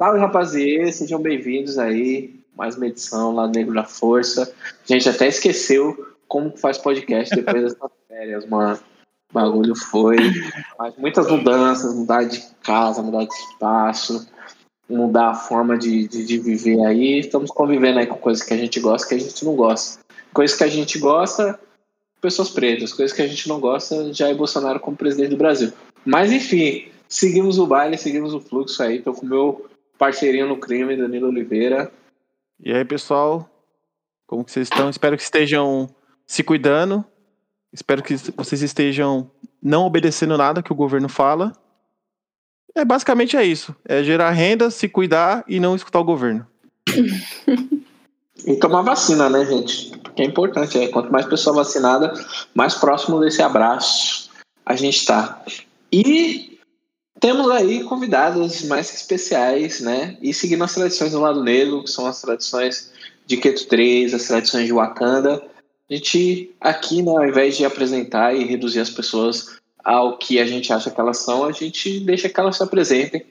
Salve, rapaziada, sejam bem-vindos aí. Mais uma edição lá do Negro da Força. A gente até esqueceu como faz podcast depois dessas férias, mano. O bagulho foi. Mas muitas mudanças, mudar de casa, mudar de espaço, mudar a forma de, de, de, viver aí. Estamos convivendo aí com coisas que a gente gosta que a gente não gosta. Coisas que a gente gosta, pessoas pretas. Coisas que a gente não gosta, Jair Bolsonaro como presidente do Brasil. Mas enfim, seguimos o baile, seguimos o fluxo aí. Tô com o meu parceirinho no crime, Danilo Oliveira. E aí, pessoal? Como que vocês estão? Espero que estejam se cuidando. Espero que vocês estejam não obedecendo nada que o governo fala. É basicamente é isso. É gerar renda, se cuidar e não escutar o governo. e tomar vacina, né, gente? Que é importante. É, quanto mais pessoa vacinada, mais próximo desse abraço a gente está. E temos aí convidados mais especiais, né? E seguindo as tradições do lado negro, que são as tradições de Keto 3, as tradições de Wakanda. A gente aqui, né, ao invés de apresentar e reduzir as pessoas ao que a gente acha que elas são, a gente deixa que elas se apresentem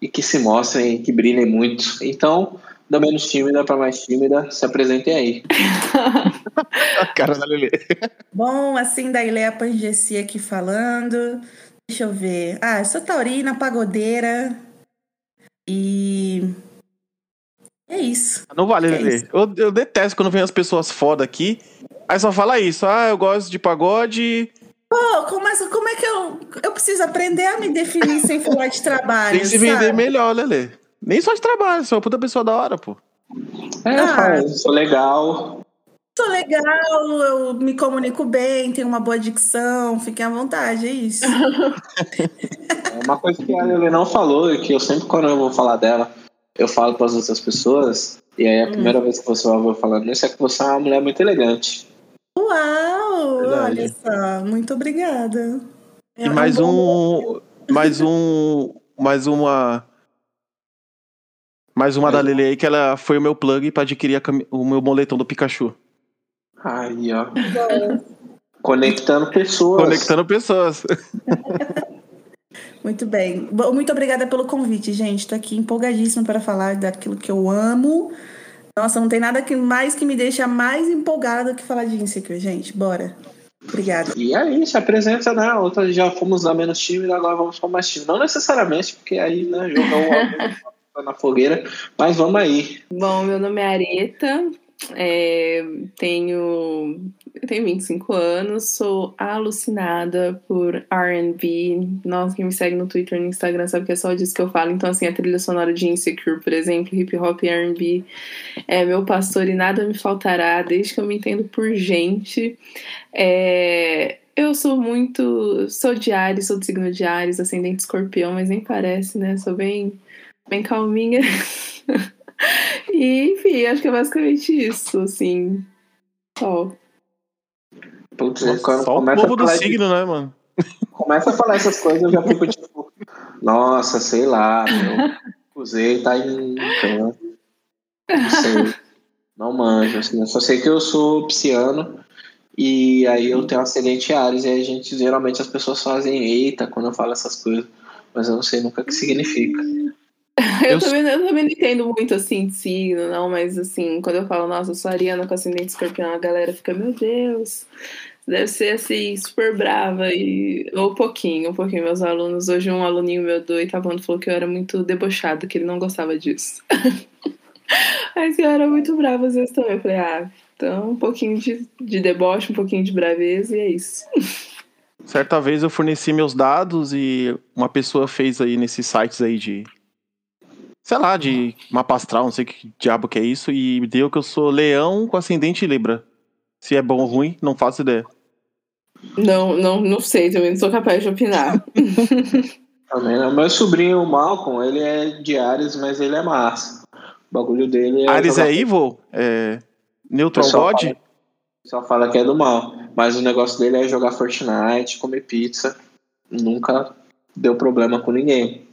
e que se mostrem, que brilhem muito. Então, da menos tímida para mais tímida, se apresentem aí. a cara da Lelê. Bom, assim, da Ileia Pangessi aqui falando. Deixa eu ver. Ah, eu sou taurina, pagodeira. E. É isso. Não vale, é Lelê. Eu, eu detesto quando vem as pessoas foda aqui. Aí só fala isso. Ah, eu gosto de pagode. Pô, como, é, como é que eu. Eu preciso aprender a me definir sem falar de trabalho. Tem que se vender melhor, Lelê. Nem só de trabalho, só puta pessoa da hora, pô. É, ah, eu sou legal sou legal, eu me comunico bem, tenho uma boa dicção, fiquem à vontade, é isso. É uma coisa que a Lele não falou e que eu sempre, quando eu vou falar dela, eu falo para as outras pessoas, e aí a hum. primeira vez que você vai falando isso é que você é uma mulher muito elegante. Uau! Verdade. Olha só, muito obrigada. É e mais um. Mais um. Mais uma. Mais uma da Lele aí, que ela foi o meu plug para adquirir o meu moletom do Pikachu. Aí, ó. Conectando pessoas. Conectando pessoas. Muito bem. Muito obrigada pelo convite, gente. Estou aqui empolgadíssima para falar daquilo que eu amo. Nossa, não tem nada que mais que me deixa mais empolgada que falar de Insecure, gente. Bora. Obrigada. E aí, se apresenta, né? Outra já fomos lá menos time, agora vamos para mais time. Não necessariamente, porque aí, né, jogou o na fogueira, mas vamos aí. Bom, meu nome é Areta, é, tenho, tenho 25 anos, sou alucinada por RB. Nossa, quem me segue no Twitter e no Instagram sabe que é só disso que eu falo. Então, assim, a trilha sonora de Insecure, por exemplo, hip hop e RB é meu pastor e nada me faltará desde que eu me entendo por gente. É, eu sou muito. Sou de Ares, sou do signo de Ares, ascendente escorpião, mas nem parece, né? Sou bem, bem calminha. E, enfim, acho que é basicamente isso, assim. Só. Putz, só o povo do signo, de... né, mano? Começa a falar essas coisas, eu já fico tipo, nossa, sei lá, meu. Usei, tá em. Não sei. Não manjo, assim. Eu só sei que eu sou pisciano. E aí eu tenho um ascendente Ares. E aí a gente, geralmente, as pessoas fazem eita quando eu falo essas coisas. Mas eu não sei nunca o que significa. Eu, eu, também, eu também não entendo muito assim de signo, não, mas assim, quando eu falo, nossa, eu sou ariana com ascendente escorpião, a galera fica, meu Deus, deve ser assim, super brava. E, ou um pouquinho, um pouquinho. Meus alunos, hoje um aluninho meu do oitavo falou que eu era muito debochado, que ele não gostava disso. Mas eu era muito brava às vezes também. Eu falei, ah, então um pouquinho de, de deboche, um pouquinho de braveza e é isso. Certa vez eu forneci meus dados e uma pessoa fez aí nesses sites aí de sei lá, de mapa astral, não sei que diabo que é isso, e deu que eu sou leão com ascendente Libra. Se é bom ou ruim, não faço ideia. Não, não, não sei, também não sou capaz de opinar. também não. Meu sobrinho, o Malcolm, ele é de Ares, mas ele é massa. O bagulho dele é. Ares é evil? É. Neutral God? Fala, só fala que é do mal. Mas o negócio dele é jogar Fortnite, comer pizza. Nunca deu problema com ninguém.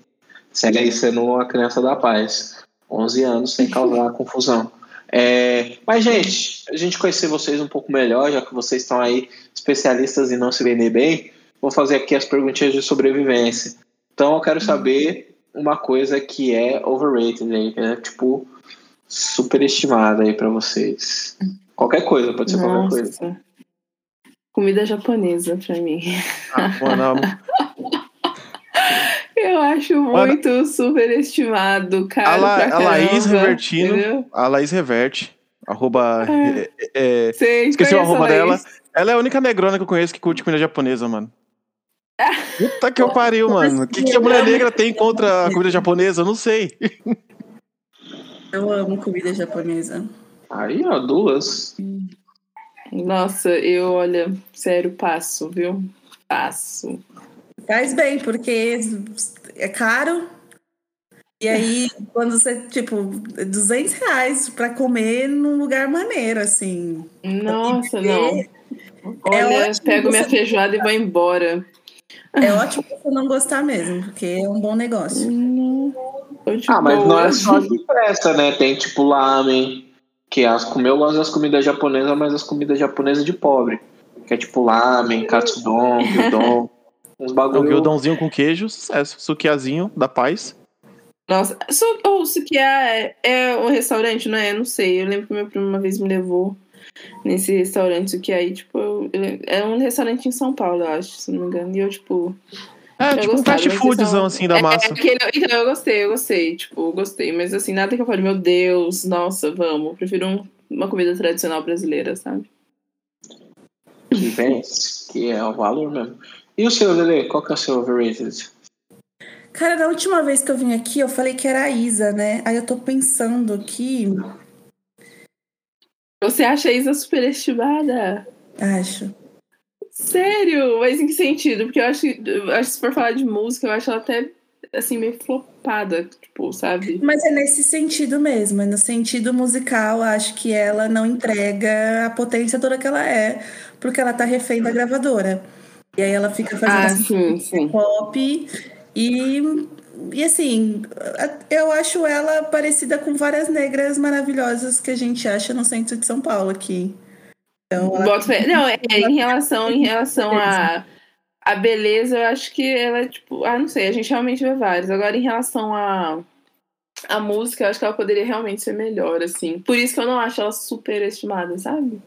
Segue aí sendo uma criança da paz. 11 anos sem causar confusão. É, mas, gente, a gente conhecer vocês um pouco melhor, já que vocês estão aí especialistas em não se vender bem, vou fazer aqui as perguntinhas de sobrevivência. Então, eu quero saber uma coisa que é overrated aí, que é tipo superestimada aí pra vocês. Qualquer coisa, pode ser qualquer coisa. Nossa. Comida japonesa pra mim. Ah, mano, Eu acho Mano, muito superestimado, cara. a, La- a Laís Revertino, entendeu? a Laís Reverte, arroba. é, é, Sei, esqueci o arroba dela. Ela é a única negrona que eu conheço que curte comida japonesa, mano. Puta que eu pariu, mano. O que, que a mulher negra tem contra a comida japonesa? Eu não sei. Eu amo comida japonesa. Aí, ó, duas. Nossa, eu, olha, sério, passo, viu? Passo. Faz bem, porque é caro. E aí, quando você, tipo, 200 reais pra comer num lugar maneiro, assim. Nossa, não. Olha, ótimo pego minha feijoada e vou embora. É ótimo você não gostar mesmo, porque é um bom negócio. De Ah, mas não é só de pressa, né? Tem tipo lamen, que é as comer eu gosto das comidas japonesas, mas as comidas japonesas de pobre. Que é tipo lamen, katsudon, gyudon, uns Um bagulho. guildãozinho com queijo, sucesso. Sukiazinho da paz. Nossa, su, ou Sukiá é, é um restaurante, não é? Eu não sei. Eu lembro que meu primo uma vez me levou nesse restaurante Sukiá aí, tipo, eu- é um restaurante em São Paulo, eu acho, se não me engano. E eu, tipo. É, eu tipo um gostava, fast mas foodzão são- assim da é, massa. aquele- então, eu gostei, eu gostei, tipo, eu gostei. Mas assim, nada que eu fale, meu Deus, nossa, vamos. Eu prefiro um- uma comida tradicional brasileira, sabe? que vence, que é o valor mesmo. E o seu, Lele, qual que é o seu overrated? Cara, da última vez que eu vim aqui, eu falei que era a Isa, né? Aí eu tô pensando aqui. Você acha a Isa superestimada? Acho. Sério? Mas em que sentido? Porque eu acho, eu acho que se for falar de música, eu acho ela até assim, meio flopada, tipo, sabe? Mas é nesse sentido mesmo, é no sentido musical, acho que ela não entrega a potência toda que ela é, porque ela tá refém da gravadora. E aí ela fica Ah, fazendo sim, sim. pop e, e assim, eu acho ela parecida com várias negras maravilhosas que a gente acha no centro de São Paulo aqui. Então, Boto. Não, é, é, em relação, em relação a, a beleza, eu acho que ela é tipo. Ah, não sei, a gente realmente vê vários. Agora, em relação a, a música, eu acho que ela poderia realmente ser melhor, assim. Por isso que eu não acho ela super estimada, sabe?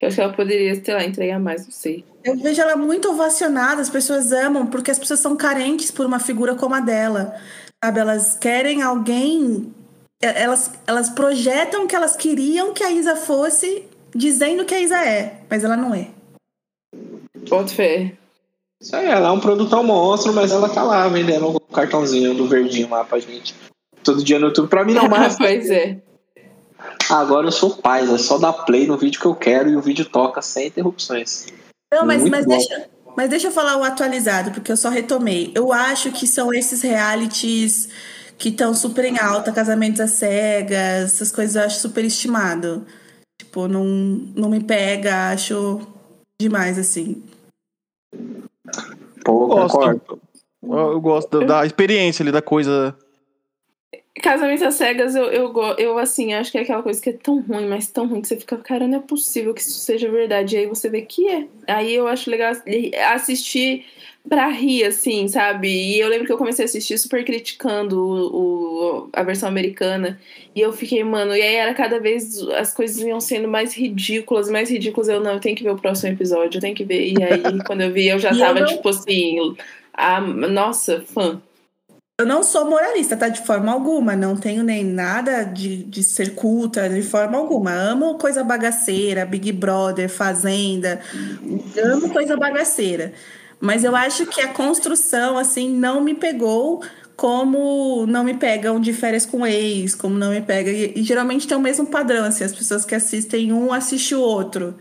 Eu acho que ela poderia, sei lá, entregar mais, não sei. Eu vejo ela muito ovacionada, as pessoas amam, porque as pessoas são carentes por uma figura como a dela. Sabe? Elas querem alguém. Elas, elas projetam que elas queriam que a Isa fosse, dizendo que a Isa é, mas ela não é. Boto fé. Isso aí, ela é um produtão monstro, mas ela tá lá vendendo o cartãozinho do verdinho lá pra gente. Todo dia no YouTube. Pra mim não mais. pois é. Agora eu sou pai, é só dar play no vídeo que eu quero e o vídeo toca sem interrupções. Não, mas, Muito mas, bom. deixa, mas deixa eu falar o atualizado, porque eu só retomei. Eu acho que são esses realities que estão super em alta, casamentos às cegas, essas coisas eu acho super estimado. Tipo, não, não me pega, acho demais, assim. Pô, Eu gosto. concordo. Eu, eu gosto da, da experiência ali, da coisa. Casamento às cegas, eu, eu, eu, assim, acho que é aquela coisa que é tão ruim, mas tão ruim que você fica, cara, não é possível que isso seja verdade. E aí você vê que é. Aí eu acho legal assistir pra rir, assim, sabe? E eu lembro que eu comecei a assistir super criticando o, o- a versão americana. E eu fiquei, mano, e aí era cada vez as coisas iam sendo mais ridículas, mais ridículas. Eu, não, eu tenho que ver o próximo episódio, eu tenho que ver. E aí, quando eu vi, eu já E eu tava, não- tipo assim, a, nossa, fã. Eu não sou moralista, tá? De forma alguma. Não tenho nem nada de, de ser culta, de forma alguma. Amo coisa bagaceira, Big Brother, Fazenda. Amo coisa bagaceira. Mas eu acho que a construção, assim, não me pegou como não me pegam de férias com ex, como não me pega. E, e geralmente tem o mesmo padrão, assim, as pessoas que assistem um assistem o outro.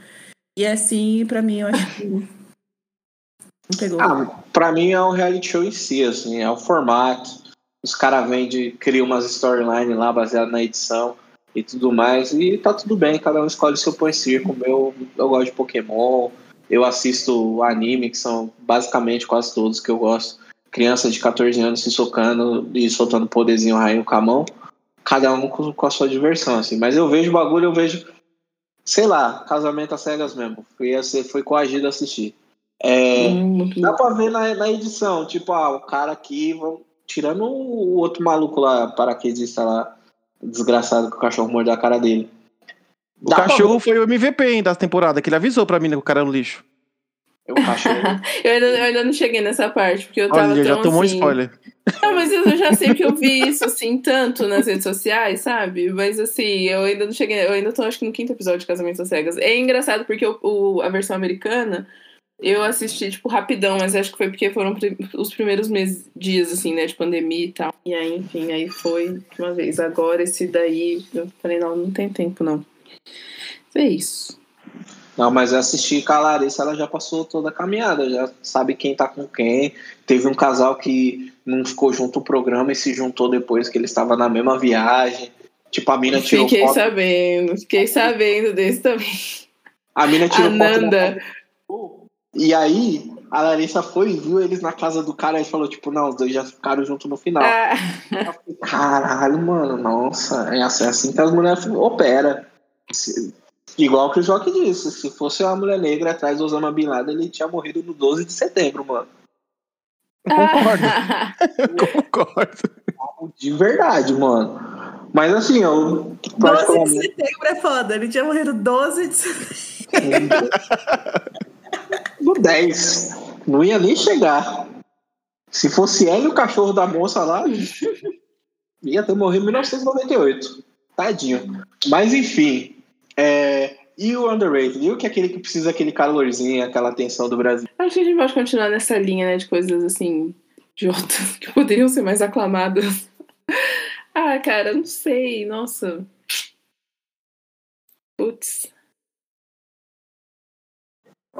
E assim, pra mim, eu acho que pegou. Ah, pra mim é um reality show em si, assim, é o formato. Os caras vendem, criam umas storylines lá baseadas na edição e tudo mais. E tá tudo bem, cada um escolhe seu pão e circo. Eu, eu gosto de Pokémon, eu assisto anime, que são basicamente quase todos que eu gosto. Criança de 14 anos se socando e soltando poderzinho rainho com a mão. Cada um com, com a sua diversão, assim. Mas eu vejo o bagulho, eu vejo, sei lá, casamento às cegas mesmo. Fui, fui coagido a assistir. É, Hum, Dá pra ver na, na edição, tipo, ah, o cara aqui, vamos- tirando o outro maluco lá, paraquedista lá, desgraçado que o cachorro mordeu a cara dele. O cachorro foi o MVP hein, da temporada, que ele avisou pra mim que o cara é no lixo. O cachorro. eu, ainda, eu ainda não cheguei nessa parte, porque eu tava Olha, tão já tomou assim... um spoiler. Não, mas eu já sei que eu vi isso assim tanto nas redes sociais, sabe? Mas assim, eu ainda não cheguei. Eu ainda tô acho que no quinto episódio de Casamento às Cegas. É engraçado porque o, o, a versão americana eu assisti, tipo, rapidão, mas acho que foi porque foram os primeiros meses, dias, assim, né, de pandemia e tal. E aí, enfim, aí foi uma vez. Agora esse daí, eu falei, não, não tem tempo, não. É isso. Não, mas eu assisti com a Larissa, ela já passou toda a caminhada, já sabe quem tá com quem. Teve um casal que não ficou junto o programa e se juntou depois que ele estava na mesma viagem. Tipo, a mina tirou Fiquei foto. sabendo, fiquei sabendo desse também. A mina tirou foto. Ananda. E aí, a Larissa foi e viu eles na casa do cara e falou, tipo, não, os dois já ficaram juntos no final. Ah, Eu fiquei, Caralho, mano, nossa, é assim, é assim que as mulheres operam. Igual que o Joque disse, se fosse uma mulher negra atrás do Osama Bin Laden, ele tinha morrido no 12 de setembro, mano. Concordo, ah. concordo. De verdade, mano. Mas assim, eu 12 de setembro é foda. Ele tinha morrido 12 de setembro. No 10. Não ia nem chegar. Se fosse ele o cachorro da moça lá, ia ter morrido em 1998. Tadinho. Mas enfim. é, E o underrated? E o que é aquele que precisa aquele calorzinho, aquela atenção do Brasil? Acho que a gente pode continuar nessa linha, né, de coisas assim, idiotas, que poderiam ser mais aclamadas. Ah, cara, não sei, nossa. Putz.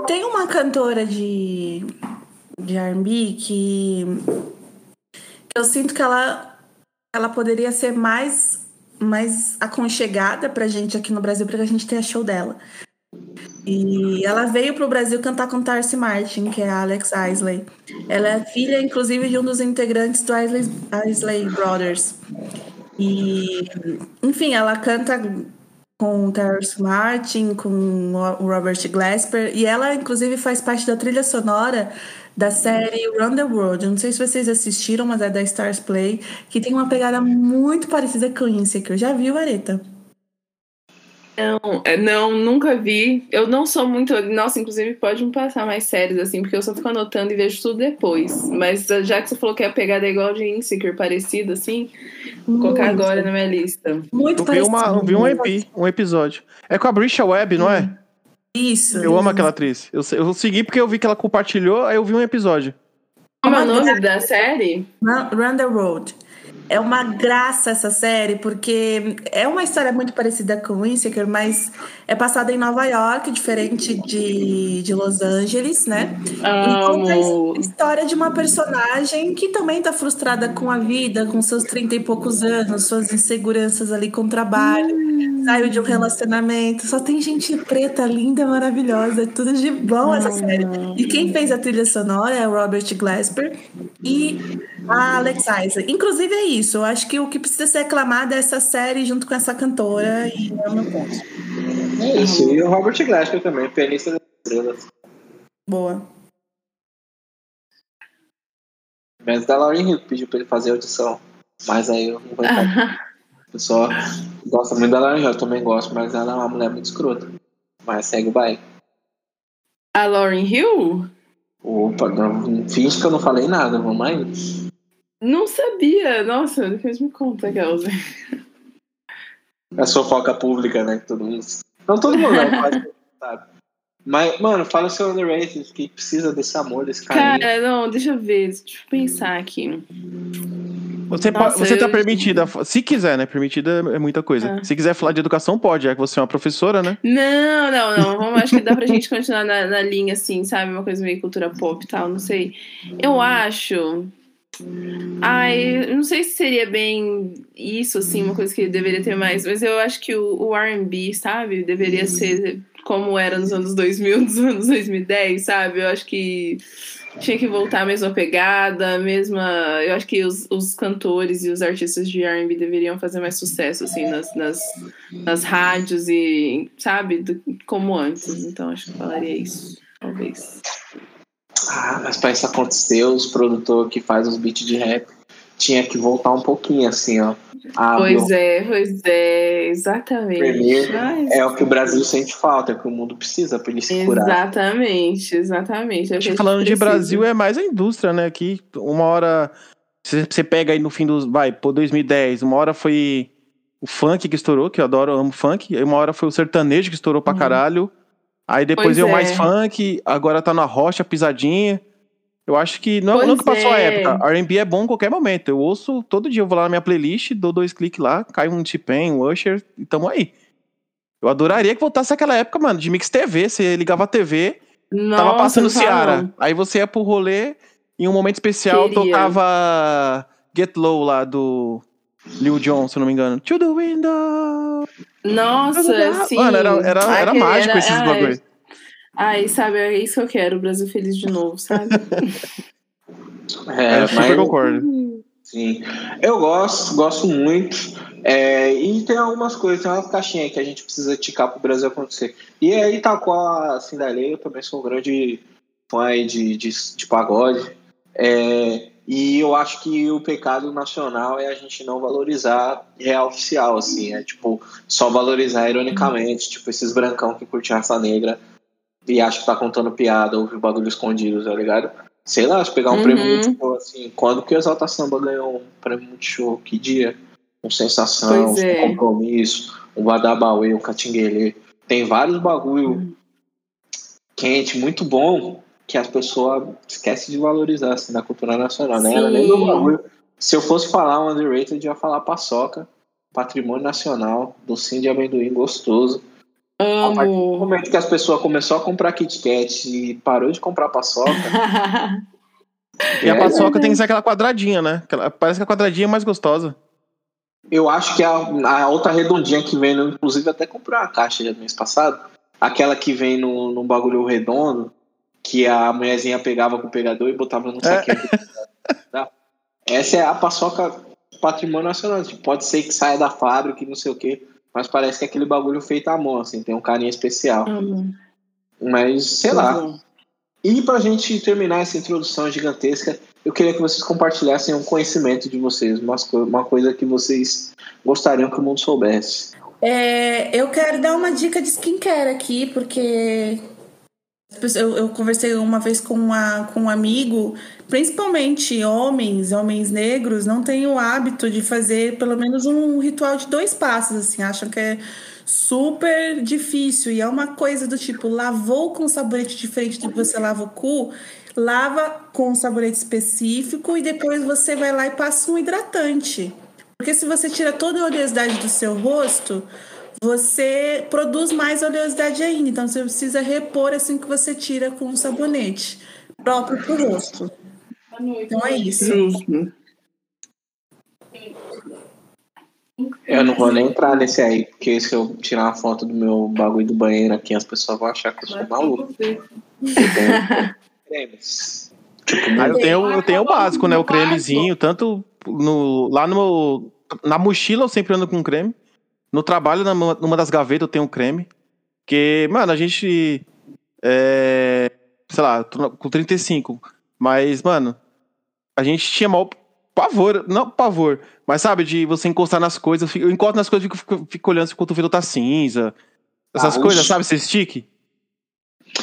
Tem uma cantora de, de R&B que, eu sinto que ela, ela poderia ser mais, mais aconchegada pra gente aqui no Brasil, pra gente ter a show dela. E ela veio pro Brasil cantar com Tarsi Martin, que é a Alex Isley. Ela é filha, inclusive, de um dos integrantes do Isley, Isley Brothers. E, enfim, ela canta com o Terrence Martin, com o Robert Glasper, e ela, inclusive, faz parte da trilha sonora da série Run the World. Não sei se vocês assistiram, mas é da Stars Play, que tem uma pegada muito parecida com Insecure. Já viu, Areta? Não, é, não, nunca vi. Eu não sou muito. Nossa, inclusive pode me passar mais séries, assim, porque eu só fico anotando e vejo tudo depois. Mas já que você falou que a pegada é igual de Insecure, parecida, assim, vou colocar agora na minha lista. Muito Eu vi, parecido. uma, eu vi um, EP, um episódio. É com a Brisha Webb, não é? Isso. Eu amo aquela atriz. Eu, eu segui porque eu vi que ela compartilhou, aí eu vi um episódio. Como é o Uma nome da série? Run the Road. É uma graça essa série, porque é uma história muito parecida com Insecure, mas é passada em Nova York, diferente de, de Los Angeles, né? E conta Amo. a história de uma personagem que também tá frustrada com a vida, com seus 30 e poucos anos, suas inseguranças ali com o trabalho, saiu de um relacionamento. Só tem gente preta, linda, maravilhosa, é tudo de bom essa série. E quem fez a trilha sonora é o Robert Glasper e a Alex Isaac. Inclusive é isso, eu acho que o que precisa ser aclamado é essa série junto com essa cantora, e é o meu ponto. É isso. E o Robert Glasper também, pianista das estrelas. Boa. Menos da Lauren Hill, que pediu pra ele fazer audição. Mas aí eu não vou entrar. O pessoal gosta muito da Lauren Hill, eu também gosto, mas ela é uma mulher muito escrota. Mas segue o baile. A Lauren Hill? Opa, não, finge que eu não falei nada, vamos aí. Não sabia. Nossa, depois me conta, Kelsey. É fofoca pública, né? Que todo mundo. Não todo mundo, não, mas sabe. Mas, mano, fala o seu underrated que precisa desse amor, desse carinho. Cara, não, deixa eu ver. Deixa eu pensar aqui. Você, Nossa, pode, você tá eu- permitida, se quiser, né? Permitida é muita coisa. Ah. Se quiser falar de educação, pode, já que você é uma professora, né? Não, não, não. Vamos, acho que dá pra gente continuar na, na linha, assim, sabe? Uma coisa meio cultura pop e tal, não sei. Eu acho. Ai, não sei se seria bem isso, assim, uma coisa que deveria ter mais, mas eu acho que o, o RB, sabe? Deveria ser como era nos anos 2000, nos anos 2010, sabe? Eu acho que tinha que voltar a mesma pegada, a mesma. Eu acho que os, os cantores e os artistas de RB deveriam fazer mais sucesso, assim, nas, nas, nas rádios e, sabe, do- como antes. Então acho que falaria isso, talvez. Ah, mas pra isso acontecer, os produtores que faz os beats de rap tinha que voltar um pouquinho, assim, ó. Ah, Pois meu, é, pois é, exatamente. Ai, é o que o Brasil sente falta, é o que o mundo precisa pra ele se curar. Exatamente, exatamente. É Falando de. Brasil, é mais a indústria, né? Que uma hora. Você pega aí no fim dos. Vai, pô, 2010. Uma hora foi o funk que estourou, que eu adoro, eu amo funk. Aí uma hora foi o sertanejo que estourou pra Uhum. caralho. Aí depois Pois veio é. mais funk, agora tá na rocha, pisadinha. Eu acho que não, não que passou a é. época. R&B é bom em qualquer momento. Eu ouço todo dia, eu vou lá na minha playlist, dou dois cliques lá, cai um T-Pain, um Usher, e tamo aí. Eu adoraria que voltasse aquela época, mano, de Mix TV. Você ligava a TV, Nossa, Tava passando Ciara. Aí você ia pro rolê, em um momento especial, Queria. tocava Get Low lá do Lil Jon, se eu não me engano. To the window. Nossa, sim. Mano, era, era, era mágico era- esses ai, bagulho. Ai, sabe, é isso que eu quero, o Brasil feliz de novo, sabe? É, eu super mas- concordo. Sim. Eu gosto, gosto muito. É, e tem algumas coisas, tem umas caixinhas aí que a gente precisa ticar pro Brasil acontecer. E aí, tal qual a Cinderela, eu também sou um grande fã aí de, de, de pagode. É, e eu acho que o pecado nacional é a gente não valorizar real oficial, assim. É tipo, só valorizar ironicamente, tipo, esses brancão que curtem raça negra e acha que tá contando piada, ouve bagulho escondido, tá ligado? Sei lá, se pegar um Uhum. prêmio Multishow, assim, quando que o Exalta Samba ganhou um prêmio Multishow? Que dia? Um Sensação, Pois um é. Compromisso, um Badabauê, um Catinguelê. Tem vários bagulho quente, muito bom, que as pessoas esquecem de valorizar, assim, na cultura nacional, né? Era nem do Sim. bagulho. Se eu fosse falar um underrated, eu ia falar paçoca, patrimônio nacional, docinho de amendoim gostoso. A partir do Amo. momento que as pessoas começaram a comprar Kit Kat e parou de comprar paçoca. E a é, paçoca tem que ser aquela quadradinha, né? Parece que a quadradinha é mais gostosa. Eu acho que a, a outra redondinha que vem, no- inclusive até comprei uma caixa já no mês passado, aquela que vem no, num bagulho redondo, que a mulherzinha pegava com o pegador e botava no saquinho. Tá? Essa é a paçoca patrimônio nacional. Tipo, pode ser que saia da fábrica e não sei o quê, mas parece que é aquele bagulho feito à mão, assim, tem um carinho especial. Amo. Mas, sei lá, E pra gente terminar essa introdução gigantesca, eu queria que vocês compartilhassem um conhecimento de vocês, uma coisa que vocês gostariam que o mundo soubesse. É, eu quero dar uma dica de skincare aqui, porque eu, eu conversei uma vez com, uma, com um amigo, principalmente homens, homens negros, não têm o hábito de fazer pelo menos um ritual de dois passos, assim, acham que é super difícil. E é uma coisa do tipo, lavou com sabonete diferente do que você lava o cu, lava com um sabonete específico e depois você vai lá e passa um hidratante. Porque se você tira toda a oleosidade do seu rosto, você produz mais oleosidade ainda. Então você precisa repor assim que você tira com um sabonete próprio para o rosto. Então é isso. Eu não vou nem entrar nesse aí, porque se eu tirar uma foto do meu bagulho do banheiro aqui, as pessoas vão achar que eu sou maluco. Eu tenho cremes. Tipo, eu tenho, eu tenho o básico, né? O cremezinho, tanto no, lá no. Na mochila eu sempre ando com creme. No trabalho, numa, numa das gavetas, eu tenho um creme. Porque, mano, a gente. É, sei lá, com 35. Mas, mano, a gente tinha mal pavor. Não pavor, mas sabe, de você encostar nas coisas. Eu, encosto nas coisas e fico, fico, fico olhando se o cotovelo tá cinza. Essas Ah, coisas, sabe? Esse stick.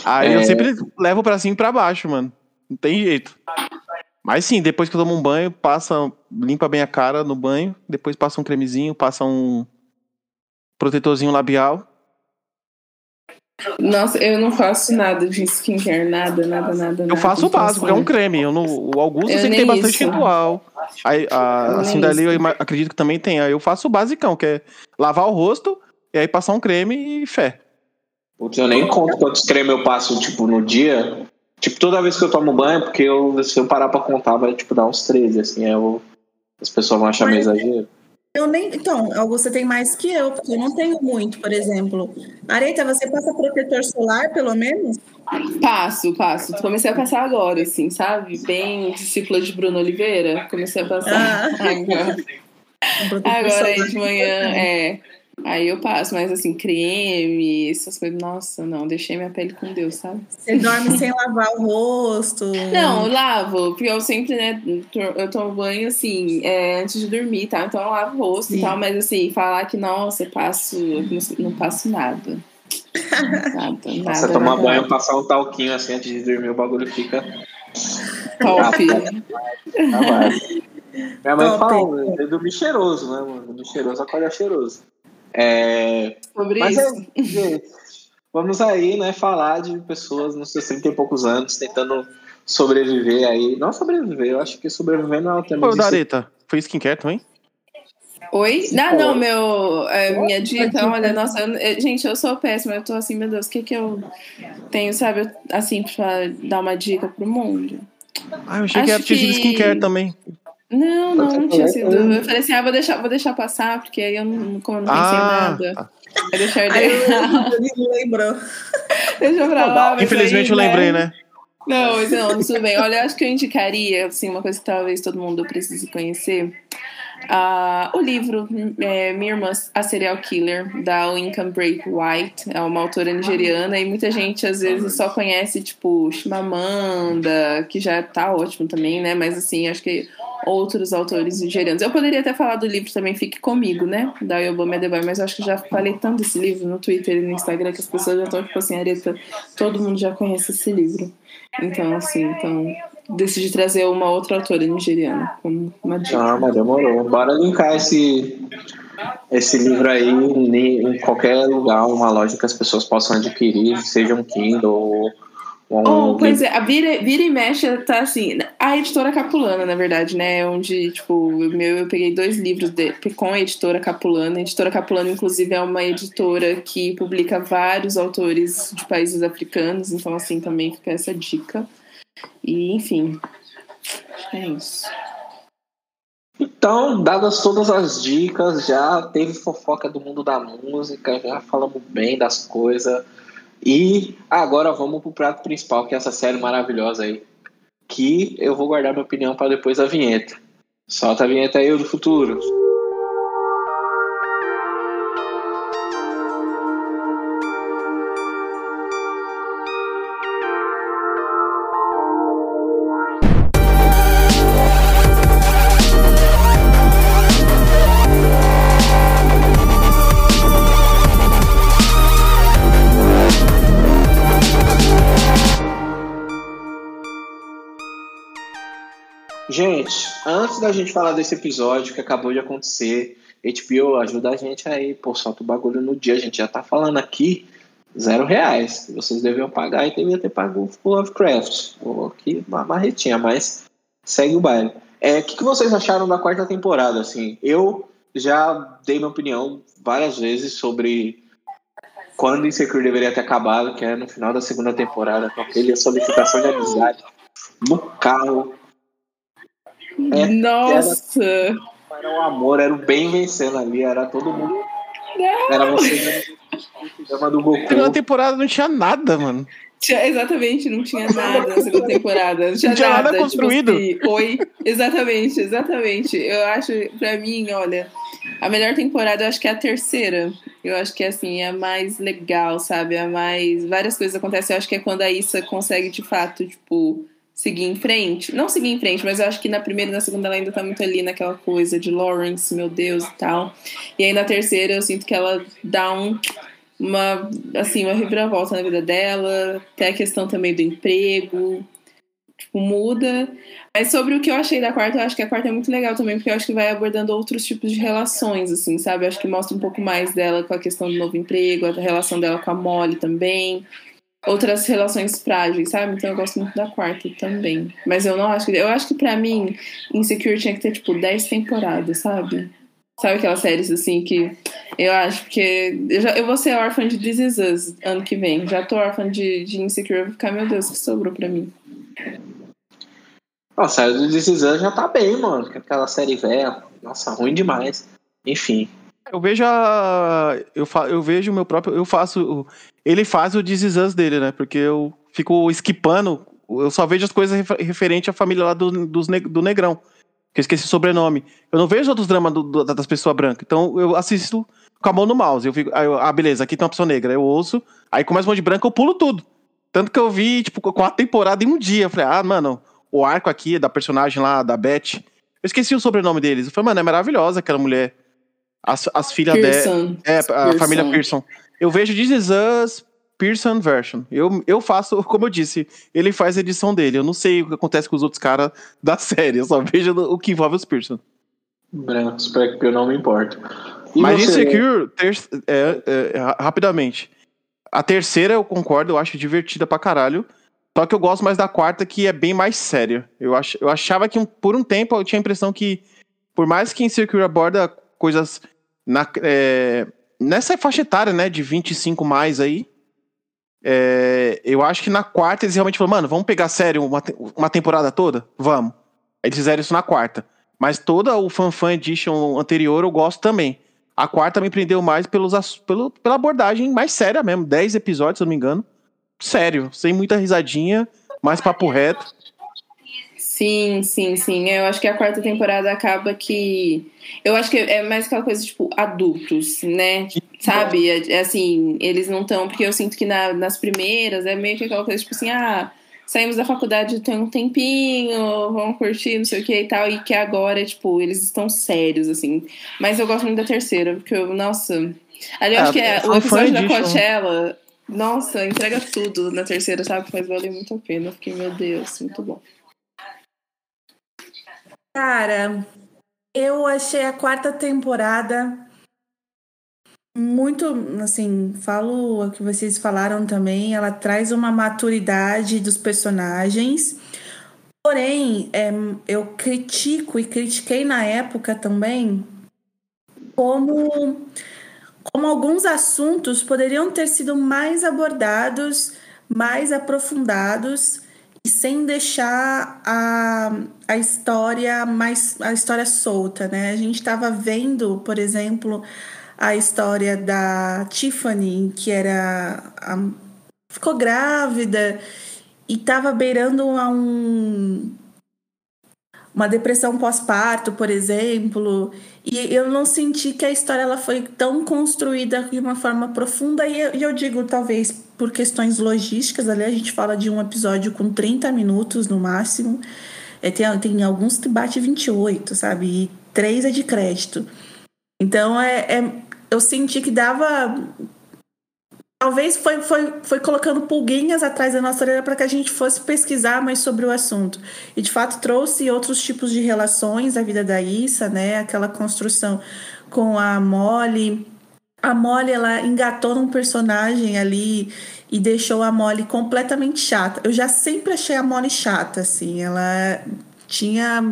Aí É. eu sempre levo pra cima e pra baixo, mano. Não tem jeito. Mas sim, depois que eu tomo um banho, passa, limpa bem a cara no banho, depois passa um cremezinho, passa um protetorzinho labial. Nossa, eu não faço nada de skincare, nada, nada, nada. Eu nada. faço o Então, básico, é assim, um creme. Eu não, o Augusto Eu sei que tem bastante isso. ritual. Aí, a, Eu a nem Cinderela eu acredito que também tem. Aí eu faço o basicão, que é lavar o rosto e aí passar um creme e fé. Putz, eu nem conto quantos cremes eu passo, tipo, no dia. Tipo, toda vez que eu tomo banho, porque eu, se eu parar pra contar, vai, tipo, dar uns 13, assim. Aí eu, as pessoas vão achar meio exagero. Eu nem. Então, Augusta tem mais que eu, porque eu não tenho muito, por exemplo. Areita, você passa protetor solar, pelo menos? Passo, passo. Comecei a passar agora, assim, sabe? Bem discípula de Bruno Oliveira. Comecei a passar Ah. agora. Agora aí solar. de manhã, é. Aí eu passo, mas assim, creme, essas coisas, nossa, não, deixei minha pele com Deus, sabe? Você dorme sem lavar o rosto. Não, eu lavo, porque eu sempre, né, eu tomo banho assim, é, antes de dormir, tá? Então eu lavo o rosto Sim. e tal, mas assim, falar que, nossa, eu passo, eu não, não passo nada. Nada, Você nada. tomar nada. banho, passar um talquinho assim antes de dormir, o bagulho fica. Top. Válido. Minha mãe Top. fala, eu dormi cheiroso, né, mano? Dormir cheiroso, acorda cheiroso. É, Sobre mas isso. é, vamos aí, né, falar de pessoas nos seus 30 e poucos anos tentando sobreviver aí. Não sobreviver, eu acho que sobreviver não é o termo. Pô, de- Dareta, foi skincare também? Oi? Não, não, meu. é, minha dica, dica. olha, nossa, eu- é, gente, eu sou péssima, eu tô assim, meu Deus, o que que eu tenho, sabe, assim, pra dar uma dica pro mundo? Ah, eu achei que Acho era tinha sido que- skincare também. Não, não, não tinha sido. Hum. Eu falei assim, ah, vou deixar, vou deixar passar, porque aí eu não, como eu não pensei Ah, nada. tá. Vai deixar ele. Aí eu não lembrou. Deixa pra lá. Infelizmente aí, eu lembrei, né? Não, mas não, tudo bem. Olha, eu acho que eu indicaria, assim, uma coisa que talvez todo mundo precise conhecer. Ah, o livro é, Minha Irmã, a Serial Killer, da Wincan Break White. É uma autora nigeriana e muita gente às vezes só conhece, tipo, Chimamanda, que já tá ótimo também, né? Mas assim, acho que outros autores nigerianos. Eu poderia até falar do livro também Fique Comigo, né? Da Yobama Adebayo, mas acho que já falei tanto desse livro no Twitter e no Instagram que as pessoas já estão, tipo assim, Areta, todo mundo já conhece esse livro. Então, assim, então decidi trazer uma outra autora nigeriana como uma dica. Ah, mas demorou. Bora linkar esse, esse livro aí em, qualquer lugar, uma loja que as pessoas possam adquirir, seja um Kindle ou, um. Oh, pois é, a Vira, Vira e Mexe tá assim. A editora Capulana, na verdade, né? Onde, tipo, meu, eu peguei dois livros de, com a editora Capulana. A editora Capulana, inclusive, é uma editora que publica vários autores de países africanos. Então, assim, também fica essa dica. E, enfim. É isso. Então, dadas todas as dicas, já teve fofoca do mundo da música, já falamos bem das coisas. E agora vamos pro prato principal, que é essa série maravilhosa aí. Que eu vou guardar minha opinião para depois da vinheta. Solta a vinheta aí, do futuro. Antes da gente falar desse episódio que acabou de acontecer, HBO, ajuda a gente aí, pô, solta o bagulho no dia. A gente já tá falando aqui zero reais. Vocês deviam pagar e deviam ter pago o Lovecraft. Pô, aqui uma marretinha, mas segue o baile. É, o que, que vocês acharam da quarta temporada? Assim, eu já dei minha opinião várias vezes sobre quando Insecure deveria ter acabado, que é no final da segunda temporada, com aquele solicitação de amizade no carro. É, Nossa! Era o amor, era o bem vencendo ali, era todo mundo. Era você no programa do Goku. Segunda temporada não tinha nada, mano. Tinha- exatamente, não tinha nada na segunda temporada. Não tinha, Não tinha nada tipo construído. assim, Oi, exatamente, exatamente. Eu acho, pra mim, olha, a melhor temporada eu acho que é a terceira. Eu acho que assim, é a mais legal, sabe? É a mais. Várias coisas acontecem. Eu acho que é quando a Issa consegue, de fato, tipo, seguir em frente. Não seguir em frente, mas eu acho que na primeira e na segunda ela ainda tá muito ali naquela coisa de Lawrence, meu Deus e tal. E aí na terceira eu sinto que ela dá um uma assim uma reviravolta na vida dela até a questão também do emprego tipo muda mas sobre o que eu achei da quarta eu acho que a quarta é muito legal também porque eu acho que vai abordando outros tipos de relações assim sabe eu acho que mostra um pouco mais dela com a questão do novo emprego a relação dela com a Molly também outras relações frágeis sabe então eu gosto muito da quarta também mas eu não acho que eu acho que para mim Insecure tinha que ter tipo 10 temporadas sabe Sabe aquelas séries assim que eu acho que. Eu, já, eu vou ser órfã de This Is Us ano que vem. Já tô órfã de, de Insecure. Eu vou ficar, meu Deus, que sobrou pra mim. Nossa, a do This Is Us já tá bem, mano. que Aquela série velha. Nossa, ruim demais. Enfim. Eu vejo a. Eu, fa... eu vejo o meu próprio. Eu faço. Ele faz o Us dele, né? Porque eu fico esquipando. Eu só vejo as coisas refer- à família lá do, dos ne- do Negrão. Que eu esqueci o sobrenome. Eu não vejo outros dramas do- das pessoas brancas. Então eu assisto com a mão no mouse. Eu fico, ah, beleza, aqui tem uma opção negra. Eu ouço, aí começa um monte de branco, eu pulo tudo. Tanto que eu vi, tipo, com a temporada em um dia. Eu falei, ah, mano, o arco aqui da personagem lá, da Beth. Eu esqueci o sobrenome deles. Eu falei, mano, é maravilhosa aquela mulher. As, as filhas dela. É, a Pearson. família Pearson. Eu vejo This Is Us Pearson Version. Eu, eu faço, como eu disse, ele faz a edição dele. Eu não sei o que acontece com os outros caras da série. Eu só vejo o que envolve os Pearson. Brancos, para que eu não me importo. E Mas você, Insecure, ter, é, é, ra- rapidamente. A terceira eu concordo, eu acho divertida pra caralho. Só que eu gosto mais da quarta, que é bem mais séria. Eu, ach, eu achava que um- por um tempo eu tinha a impressão que, por mais que Insecure aborda coisas na, é, nessa faixa etária, né, de 25 mais aí, é, eu acho que na quarta eles realmente falaram, mano, vamos pegar sério uma, uma temporada toda? Vamos. Eles fizeram isso na quarta. Mas toda o Fan Fan Edition anterior eu gosto também. A quarta me prendeu mais pelos, pelo, pela abordagem mais séria mesmo. 10 episódios, se eu não me engano. Sério, sem muita risadinha, mais papo reto. Sim, sim, sim. Eu acho que a quarta temporada acaba que. Eu acho que é mais aquela coisa, tipo, adultos, né? Sabe? É, é assim, eles não estão. Porque eu sinto que na- nas primeiras é meio que aquela coisa, tipo assim, ah, saímos da faculdade tem um tempinho, vamos curtir, não sei o que e tal. E que agora, tipo, eles estão sérios, assim. Mas eu gosto muito da terceira, porque eu, nossa. Ali eu É, acho que é, o episódio da. Coachella. Nossa, entrega tudo na terceira, sabe? Faz valer muito a pena. Fiquei, meu Deus, muito bom. Cara, eu achei a quarta temporada muito, assim, falo o que vocês falaram também, ela traz uma maturidade dos personagens. Porém, é, eu critico e critiquei na época também como como alguns assuntos poderiam ter sido mais abordados, mais aprofundados e sem deixar a, a história mais a história solta, né? A gente estava vendo, por exemplo, a história da Tiffany, que era a- ficou grávida e estava beirando a um uma depressão pós-parto, por exemplo, e eu não senti que a história ela foi tão construída de uma forma profunda, e eu, eu digo, talvez, por questões logísticas, ali a gente fala de um episódio com 30 minutos no máximo, é, tem, tem alguns que bate 28, sabe? E três é de crédito. Então, é, é- eu senti que dava. Talvez foi, foi, foi colocando pulguinhas atrás da nossa orelha para que a gente fosse pesquisar mais sobre o assunto. E de fato trouxe outros tipos de relações da vida da Issa, né? Aquela construção com a Molly. A Molly, ela engatou num personagem ali e deixou a Molly completamente chata. Eu já sempre achei a Molly chata, assim. Ela tinha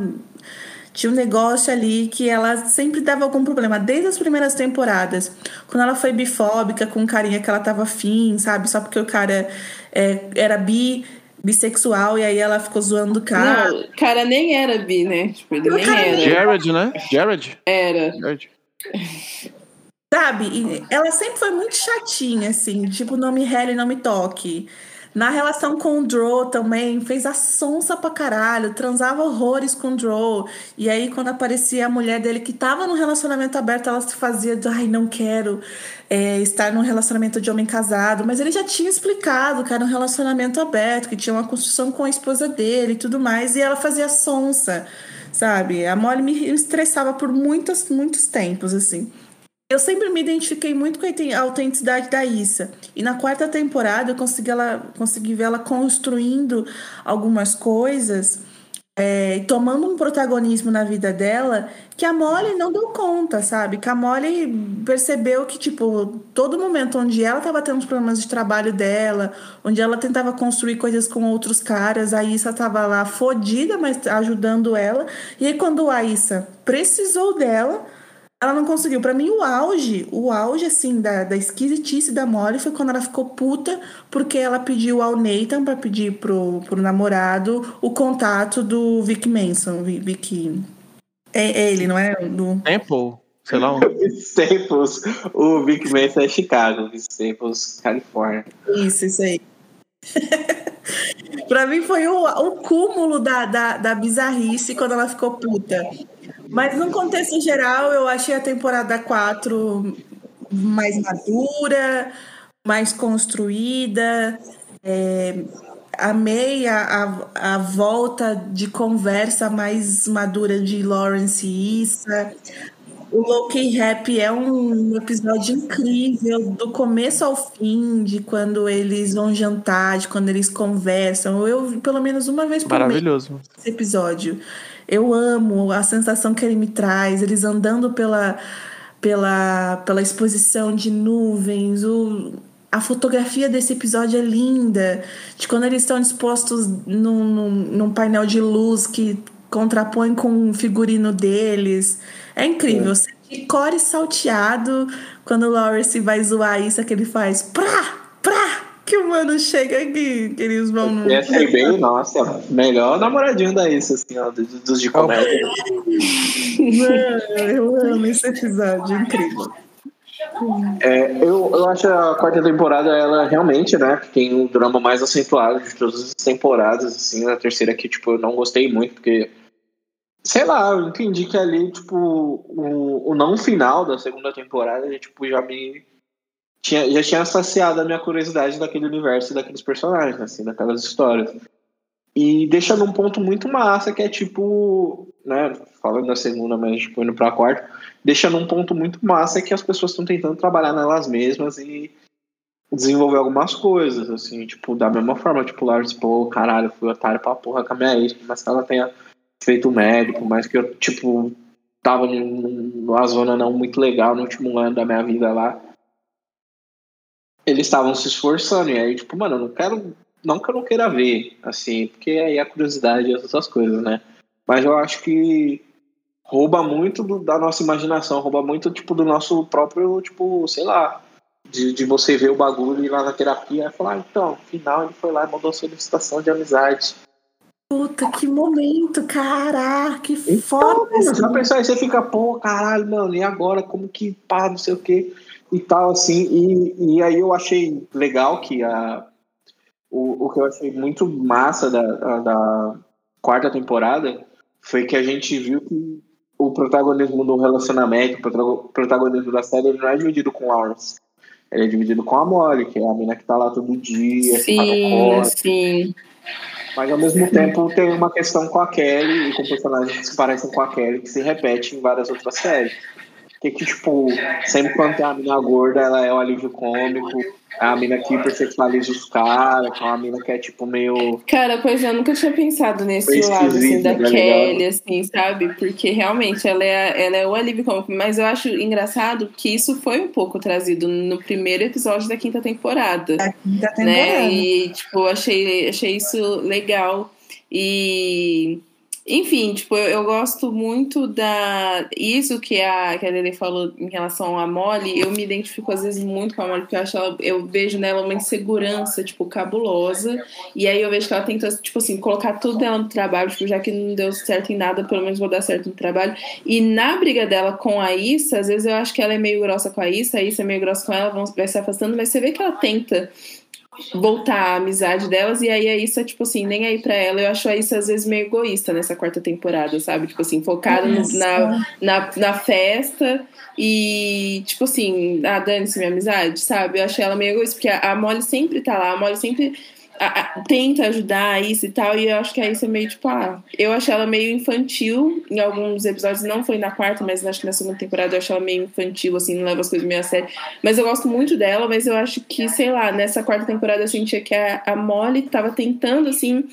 tinha um negócio ali que ela sempre dava algum problema, desde as primeiras temporadas. Quando ela foi bifóbica com um carinha que ela tava afim, sabe? Só porque o cara é, era bi, bissexual, e aí ela ficou zoando o cara. Não, o cara nem era bi, né? Tipo, ele O nem era. Jared, né? Jared? Era. Jared. Sabe? E ela sempre foi muito chatinha, assim, tipo, não me rele, não me toque. Na relação com o Drow também, fez a sonsa pra caralho, transava horrores com o Drow. E aí, quando aparecia a mulher dele que tava num relacionamento aberto, ela se fazia de, ai, não quero é, estar num relacionamento de homem casado. Mas ele já tinha explicado que era um relacionamento aberto, que tinha uma construção com a esposa dele e tudo mais. E ela fazia sonsa, sabe? A Molly me estressava por muitos, muitos tempos, assim. Eu sempre me identifiquei muito com a auten- a autenticidade da Issa. E na quarta temporada eu consegui, ela, consegui ver ela construindo algumas coisas, é, tomando um protagonismo na vida dela que a Molly não deu conta, sabe? Que a Molly percebeu que, tipo, todo momento onde ela tava tendo os problemas de trabalho dela, onde ela tentava construir coisas com outros caras, a Issa tava lá fodida, mas ajudando ela. E aí, quando a Issa precisou dela, ela não conseguiu. Pra mim, o auge, o auge, assim, da, da esquisitice da Molly foi quando ela ficou puta porque ela pediu ao Nathan pra pedir pro, pro namorado o contato do Vic Manson. Vi- Vic. É, é ele, não é? Do... Temple, sei lá. Um... Staples, o Vic Mensa é Chicago, Staples, Califórnia. Isso, isso aí. pra mim foi o, o cúmulo da, da, da bizarrice quando ela ficou puta. Mas no contexto geral, eu achei a temporada 4 mais madura, mais construída. É, amei a, a, a, volta de conversa mais madura de Lawrence e Issa. O Loki Rap é um episódio incrível, do começo ao fim, de quando eles vão jantar, de quando eles conversam. Eu, pelo menos uma vez por Maravilhoso. mês, esse episódio. Eu amo a sensação que ele me traz, eles andando pela, pela, pela exposição de nuvens, o, a fotografia desse episódio é linda, de quando eles estão dispostos num, num, num painel de luz que contrapõe com o figurino deles. É incrível. É. Sente core salteado quando o Lawrence vai zoar isso, é que ele faz prá, prá, que o mano chega aqui, que eles vão no. É, é bem, nossa, melhor namoradinho da isso, assim, ó, dos de comédia. Mano, eu amo esse episódio, incrível. É, eu, eu acho a quarta temporada, ela realmente, né, tem um drama mais acentuado de todas as temporadas, assim, a terceira que, tipo, eu não gostei muito, porque Sei lá, eu entendi que ali, tipo, o, o não final da segunda temporada tipo, já me. Tinha, já tinha saciado a minha curiosidade daquele universo e daqueles personagens, assim, daquelas histórias. E deixa num ponto muito massa, que é tipo, né, falando da segunda, mas tipo, indo pra quarta, deixa num ponto muito massa que as pessoas estão tentando trabalhar nelas mesmas e desenvolver algumas coisas, assim, tipo, da mesma forma, tipo, Lars, pô, caralho, fui otário pra porra com a minha ex, mas que ela tenha feito médico, mas que eu, tipo, tava numa zona não muito legal no último ano da minha vida lá. Eles estavam se esforçando, e aí, tipo, mano, eu não quero. Não que eu não queira ver, assim, porque aí a curiosidade e essas coisas, né? Mas eu acho que rouba muito do, da nossa imaginação, rouba muito, tipo, do nosso próprio, tipo, sei lá, de, de você ver o bagulho e ir lá na terapia e falar, ah, então, final ele foi lá e mandou solicitação de amizade. Puta, que momento, caraca, que então, foda. Mano, já pensou aí, você fica, pô, caralho, mano, e agora? Como que pá, não sei o que e tal, assim. E, e aí eu achei legal que a, o, o que eu achei muito massa da, da, quarta temporada foi que a gente viu que o protagonismo do relacionamento, o protagonismo da série, ele não é dividido com Lawrence. Ele é dividido com a Molly, que é a mina que tá lá todo dia. Sim, sim. Mas ao mesmo tempo tem uma questão com a Kelly e com personagens que se parecem com a Kelly que se repete em várias outras séries. Que, que tipo, sempre quando tem a mina gorda, ela é o alívio cômico, é a mina que hipersexualiza os caras, que é uma mina que é tipo meio. Cara, pois eu nunca tinha pensado nesse lado assim, da tá Kelly, assim, sabe? Porque realmente ela é, ela é o alívio cômico. Mas eu acho engraçado que isso foi um pouco trazido no primeiro episódio da quinta temporada. Da quinta temporada. Né? E, tipo, achei, achei isso legal. E enfim, tipo, eu, eu, gosto muito da. Isso que a, que a Lele falou em relação à Molly, eu me identifico às vezes muito com a Molly, porque eu acho ela, eu vejo nela uma insegurança, tipo, cabulosa. E aí eu vejo que ela tenta, tipo assim, colocar tudo dela no trabalho, tipo, já que não deu certo em nada, pelo menos vou dar certo no trabalho. E na briga dela com a Issa, às vezes eu acho que ela é meio grossa com a Issa, a Issa é meio grossa com ela, vão, vai se afastando, mas você vê que ela tenta voltar à amizade delas, e aí a Issa, tipo assim, nem aí pra ela. Eu acho a Issa às vezes meio egoísta nessa quarta temporada, sabe? Tipo assim, focada na, na, na festa e, tipo assim, ah, dane-se minha amizade, sabe? Eu achei ela meio egoísta, porque a, a Molly sempre tá lá, a Molly sempre a, a, tenta ajudar isso e tal, e eu acho que a isso é meio tipo, ah, eu achei ela meio infantil em alguns episódios, não foi na quarta, mas acho que na segunda temporada eu achei ela meio infantil, assim, não leva as coisas meio a sério. Mas eu gosto muito dela, mas eu acho que, sei lá, nessa quarta temporada eu sentia que a, a Molly tava tentando, assim,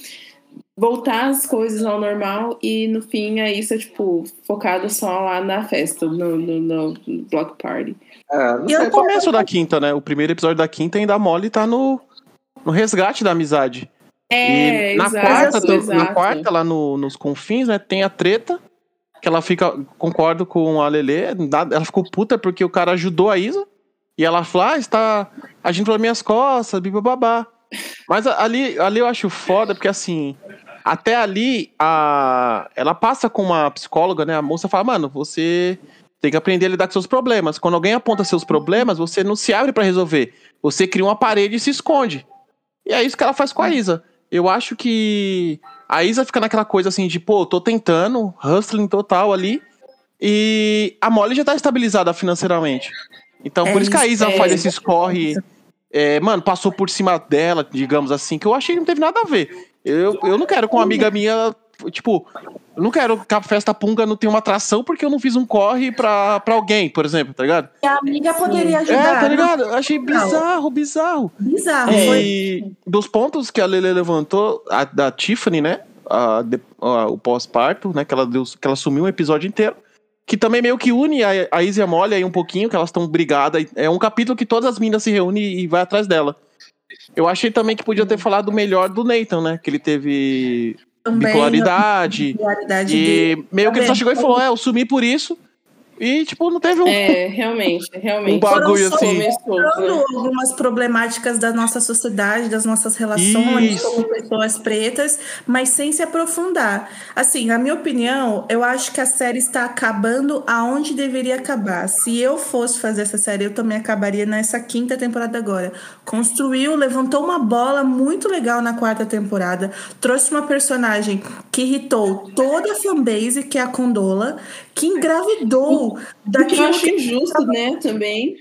voltar as coisas ao normal e no fim a isso é, tipo, focado só lá na festa, no, no, no block party. É, e é o começo da quinta, né? O primeiro episódio da quinta ainda a Molly tá no no resgate da amizade. É, e na exato, quarta, exato. na quarta lá no, nos confins, né, tem a treta que ela fica, concordo com a Lele, ela ficou puta porque o cara ajudou a Isa e ela falou, ah, está agindo pelas minhas costas, babá. Mas ali, ali eu acho foda porque assim, até ali a ela passa com uma psicóloga, né, a moça fala, mano, você tem que aprender a lidar com seus problemas. Quando alguém aponta seus problemas, você não se abre para resolver. Você cria uma parede e se esconde. E é isso que ela faz com a Isa. Eu acho que a Isa fica naquela coisa assim de, pô, tô tentando, hustling total ali. E a Molly já tá estabilizada financeiramente. Então, É por isso que a Isa é. faz esses corre. é, mano, passou por cima dela, digamos assim, que eu achei que não teve nada a ver. Eu, eu não quero com uma amiga minha, tipo, eu não quero que a festa punga não tenha uma atração porque eu não fiz um corre pra, pra alguém, por exemplo, tá ligado? E a amiga poderia É, ajudar. tá né? ligado? Eu achei bizarro, bizarro. Bizarro. Foi E dos pontos que a Lele levantou, a da Tiffany, né? A, a- o pós-parto, né? Que ela, deu, que ela sumiu um episódio inteiro. Que também meio que une a, a Izzy e a Molly aí um pouquinho, que elas estão brigadas. É um capítulo que todas as meninas se reúnem e vai atrás dela. Eu achei também que podia ter falado melhor do Nathan, né? Que ele teve também bipolaridade. bipolaridade. E meio que ele só chegou e falou: É, eu sumi por isso. E, tipo, não teve um. É, realmente, realmente. Um bagulho Foram assim. mostrando algumas problemáticas da nossa sociedade, das nossas relações Isso. como pessoas pretas, mas sem se aprofundar. Assim, na minha opinião, eu acho que a série está acabando aonde deveria acabar. Se eu fosse fazer essa série, eu também acabaria nessa quinta temporada agora. Construiu, levantou uma bola muito legal na quarta temporada, trouxe uma personagem que irritou toda a fanbase, que é a Condola, que engravidou Porque daquilo eu acho que injusto, né, também.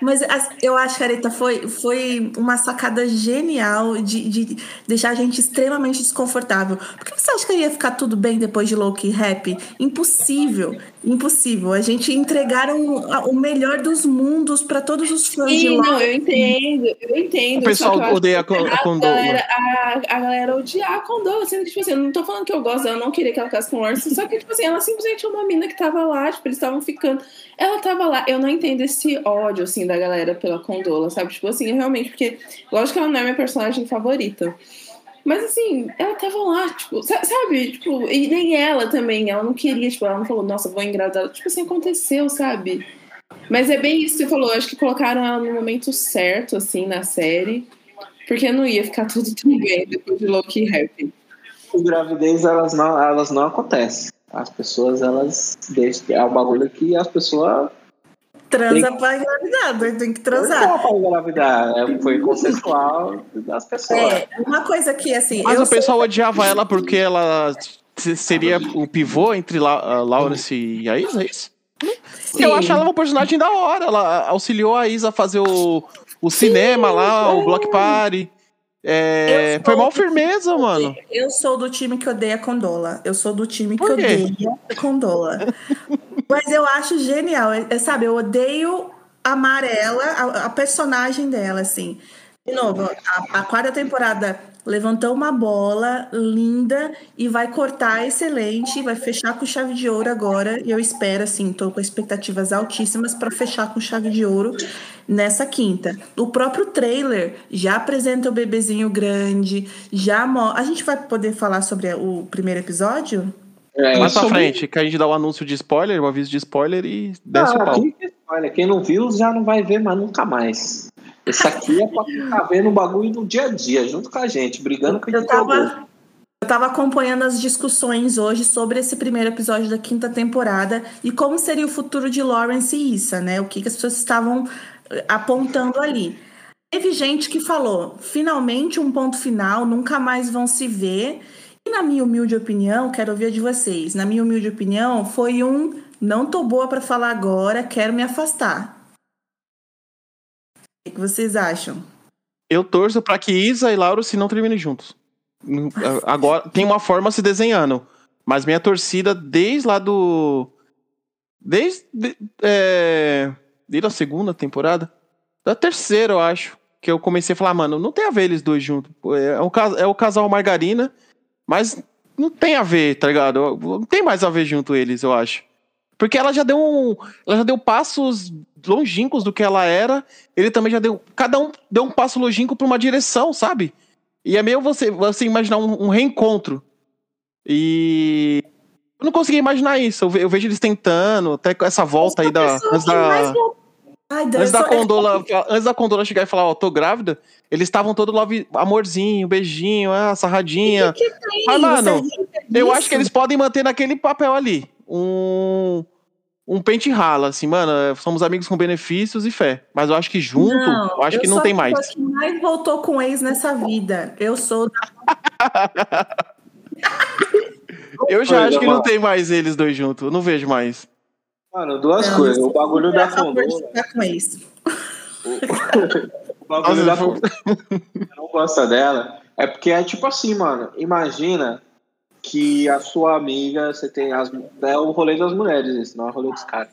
mas as- eu acho Areta foi, foi uma sacada genial de, de deixar a gente extremamente desconfortável. Por que você acha que ia ficar tudo bem depois de Loki Rap? Impossível. Impossível. A gente entregaram a- o melhor dos mundos para todos os fãs de Sim, Loki. não, eu entendo, eu entendo. O pessoal odeia a a Condola. galera, a, a galera odiar a Condola, sendo que, tipo assim, eu não tô falando que eu gosto dela, eu não queria que ela ficasse com o Lawrence, só que, tipo assim, ela simplesmente é uma mina que tava lá, tipo, eles estavam ficando. Ela tava lá, eu não entendo esse ódio, assim, da galera pela Condola, sabe? Tipo assim, realmente, porque, lógico que ela não é minha personagem favorita. Mas assim, ela tava lá, tipo, sa- sabe? Tipo, e nem ela também, ela não queria, tipo, ela não falou, nossa, vou engravidar. Tipo assim, aconteceu, sabe? Mas é bem isso que você falou, acho que colocaram ela no momento certo, assim, na série. Porque não ia ficar tudo tão bem depois de Loki Happy. As gravidez, elas não, elas não acontecem. As pessoas, elas. É um bagulho que as pessoas. Transa Tem- pra engravidar, né? tem que Não transar. dá pra engravidar. É, foi consensual das pessoas. É, uma coisa que, assim. Mas eu o pessoal odiava ela porque ela se- seria o pivô entre La a Lawrence e a Isa, é isso? Eu Sim. acho ela uma personagem da hora. Ela auxiliou a Isa a fazer o, o cinema lá, o Block Party. É, foi mal firmeza, mano. Eu sou do time que odeia Condola. Eu sou do time que odeia Condola. Mas eu acho genial. É, sabe, eu odeio amar ela, a, a personagem dela, assim. De novo, a, a quarta temporada levantou uma bola linda e vai cortar excelente, vai fechar com chave de ouro agora. E eu espero, assim, tô com expectativas altíssimas para fechar com chave de ouro nessa quinta. O próprio trailer já apresenta o bebezinho grande, já A gente vai poder falar sobre o primeiro episódio? É, Mais pra sobre- frente, que a gente dá o anúncio de spoiler, o aviso de spoiler e desce Não, o pau. aqui, olha, quem não viu já não vai ver mais nunca mais. Esse aqui é pra ficar vendo o bagulho no dia a dia, junto com a gente, brigando com editor. tava, eu tava acompanhando as discussões hoje sobre esse primeiro episódio da quinta temporada e como seria o futuro de Lawrence e Issa, né? O que, que as pessoas estavam eh, apontando ali. Teve gente que falou, finalmente um ponto final, nunca mais vão se ver. E na minha humilde opinião, quero ouvir a de vocês. Na minha humilde opinião, foi um não tô boa pra falar agora, quero me afastar. O que vocês acham? Eu torço pra que Isa e Lauro se não terminem juntos. Agora tem uma forma se desenhando. Mas minha torcida desde lá do. Desde. de- É, desde a segunda temporada. Da terceira, eu acho. Que eu comecei a falar, mano, não tem a ver eles dois juntos. É, cas- é o casal Margarina, mas não tem a ver, tá ligado? Não tem mais a ver junto eles, eu acho. Porque ela já deu um. Ela já deu passos longínquos do que ela era. Ele também já deu. Cada um deu um passo longínquo pra uma direção, sabe? E é meio você, você imaginar um, um reencontro. E. Eu não consegui imaginar isso. Eu, ve- eu vejo eles tentando, até com essa volta aí da. Antes que da, voltou- Ai, Deus, antes da Condola. Antes da Condola chegar e falar, ó, tô grávida, eles estavam todos lá, vi- amorzinho, beijinho, ah, sarradinha. que tem? Mas, mano, Você rica Eu acho que eles podem manter naquele papel ali. Um. Um pente rala, assim, mano. é, Somos amigos com benefícios e fé. Mas eu acho que junto, eu acho que não tem mais. que mais voltou com ex nessa vida. Eu sou Eu já acho que não tem mais eles dois juntos. Eu não vejo mais. Mano, duas Não, coisas. O bagulho da Condola. ficar com isso. O bagulho da Nossa, Condola. não gosta dela. É porque é tipo assim, mano. Imagina que a sua amiga, você tem as. É o rolê das mulheres, isso, não é o rolê dos caras.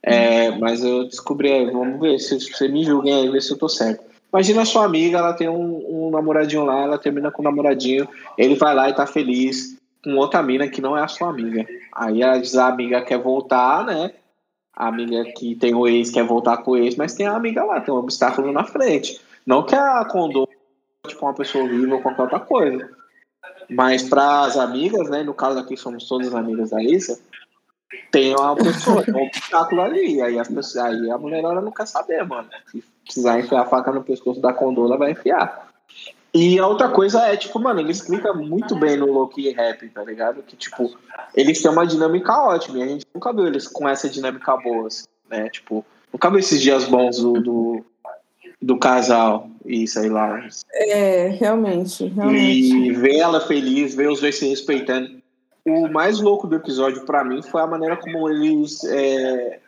É, mas eu descobri vamos ver se você me julguem aí, ver se eu tô certo. Imagina a sua amiga, ela tem um, um namoradinho lá, ela termina com o namoradinho, ele vai lá e tá feliz com outra mina que não é a sua amiga. Aí a, a amiga quer voltar, né? A amiga que tem o ex quer voltar com o ex, mas tem a amiga lá, tem um obstáculo na frente. Não que a condô tipo uma pessoa horrível ou qualquer outra coisa. Mas para as amigas, né? No caso aqui somos todas amigas da Isa, tem uma pessoa, tem um obstáculo ali. Aí, as pessoas, aí a mulher ela não quer saber, mano. Se precisar enfiar a faca no pescoço da condola, vai enfiar. E a outra coisa é, tipo, mano, ele explica muito bem no Loki Rap, tá ligado? Que, tipo, eles têm uma dinâmica ótima. E a gente nunca viu eles com essa dinâmica boa, assim, né? Tipo, nunca viu esses dias bons do, do, do casal e sei lá. É, realmente, realmente. E ver ela feliz, ver os dois se respeitando. O mais louco do episódio pra mim foi a maneira como eles é,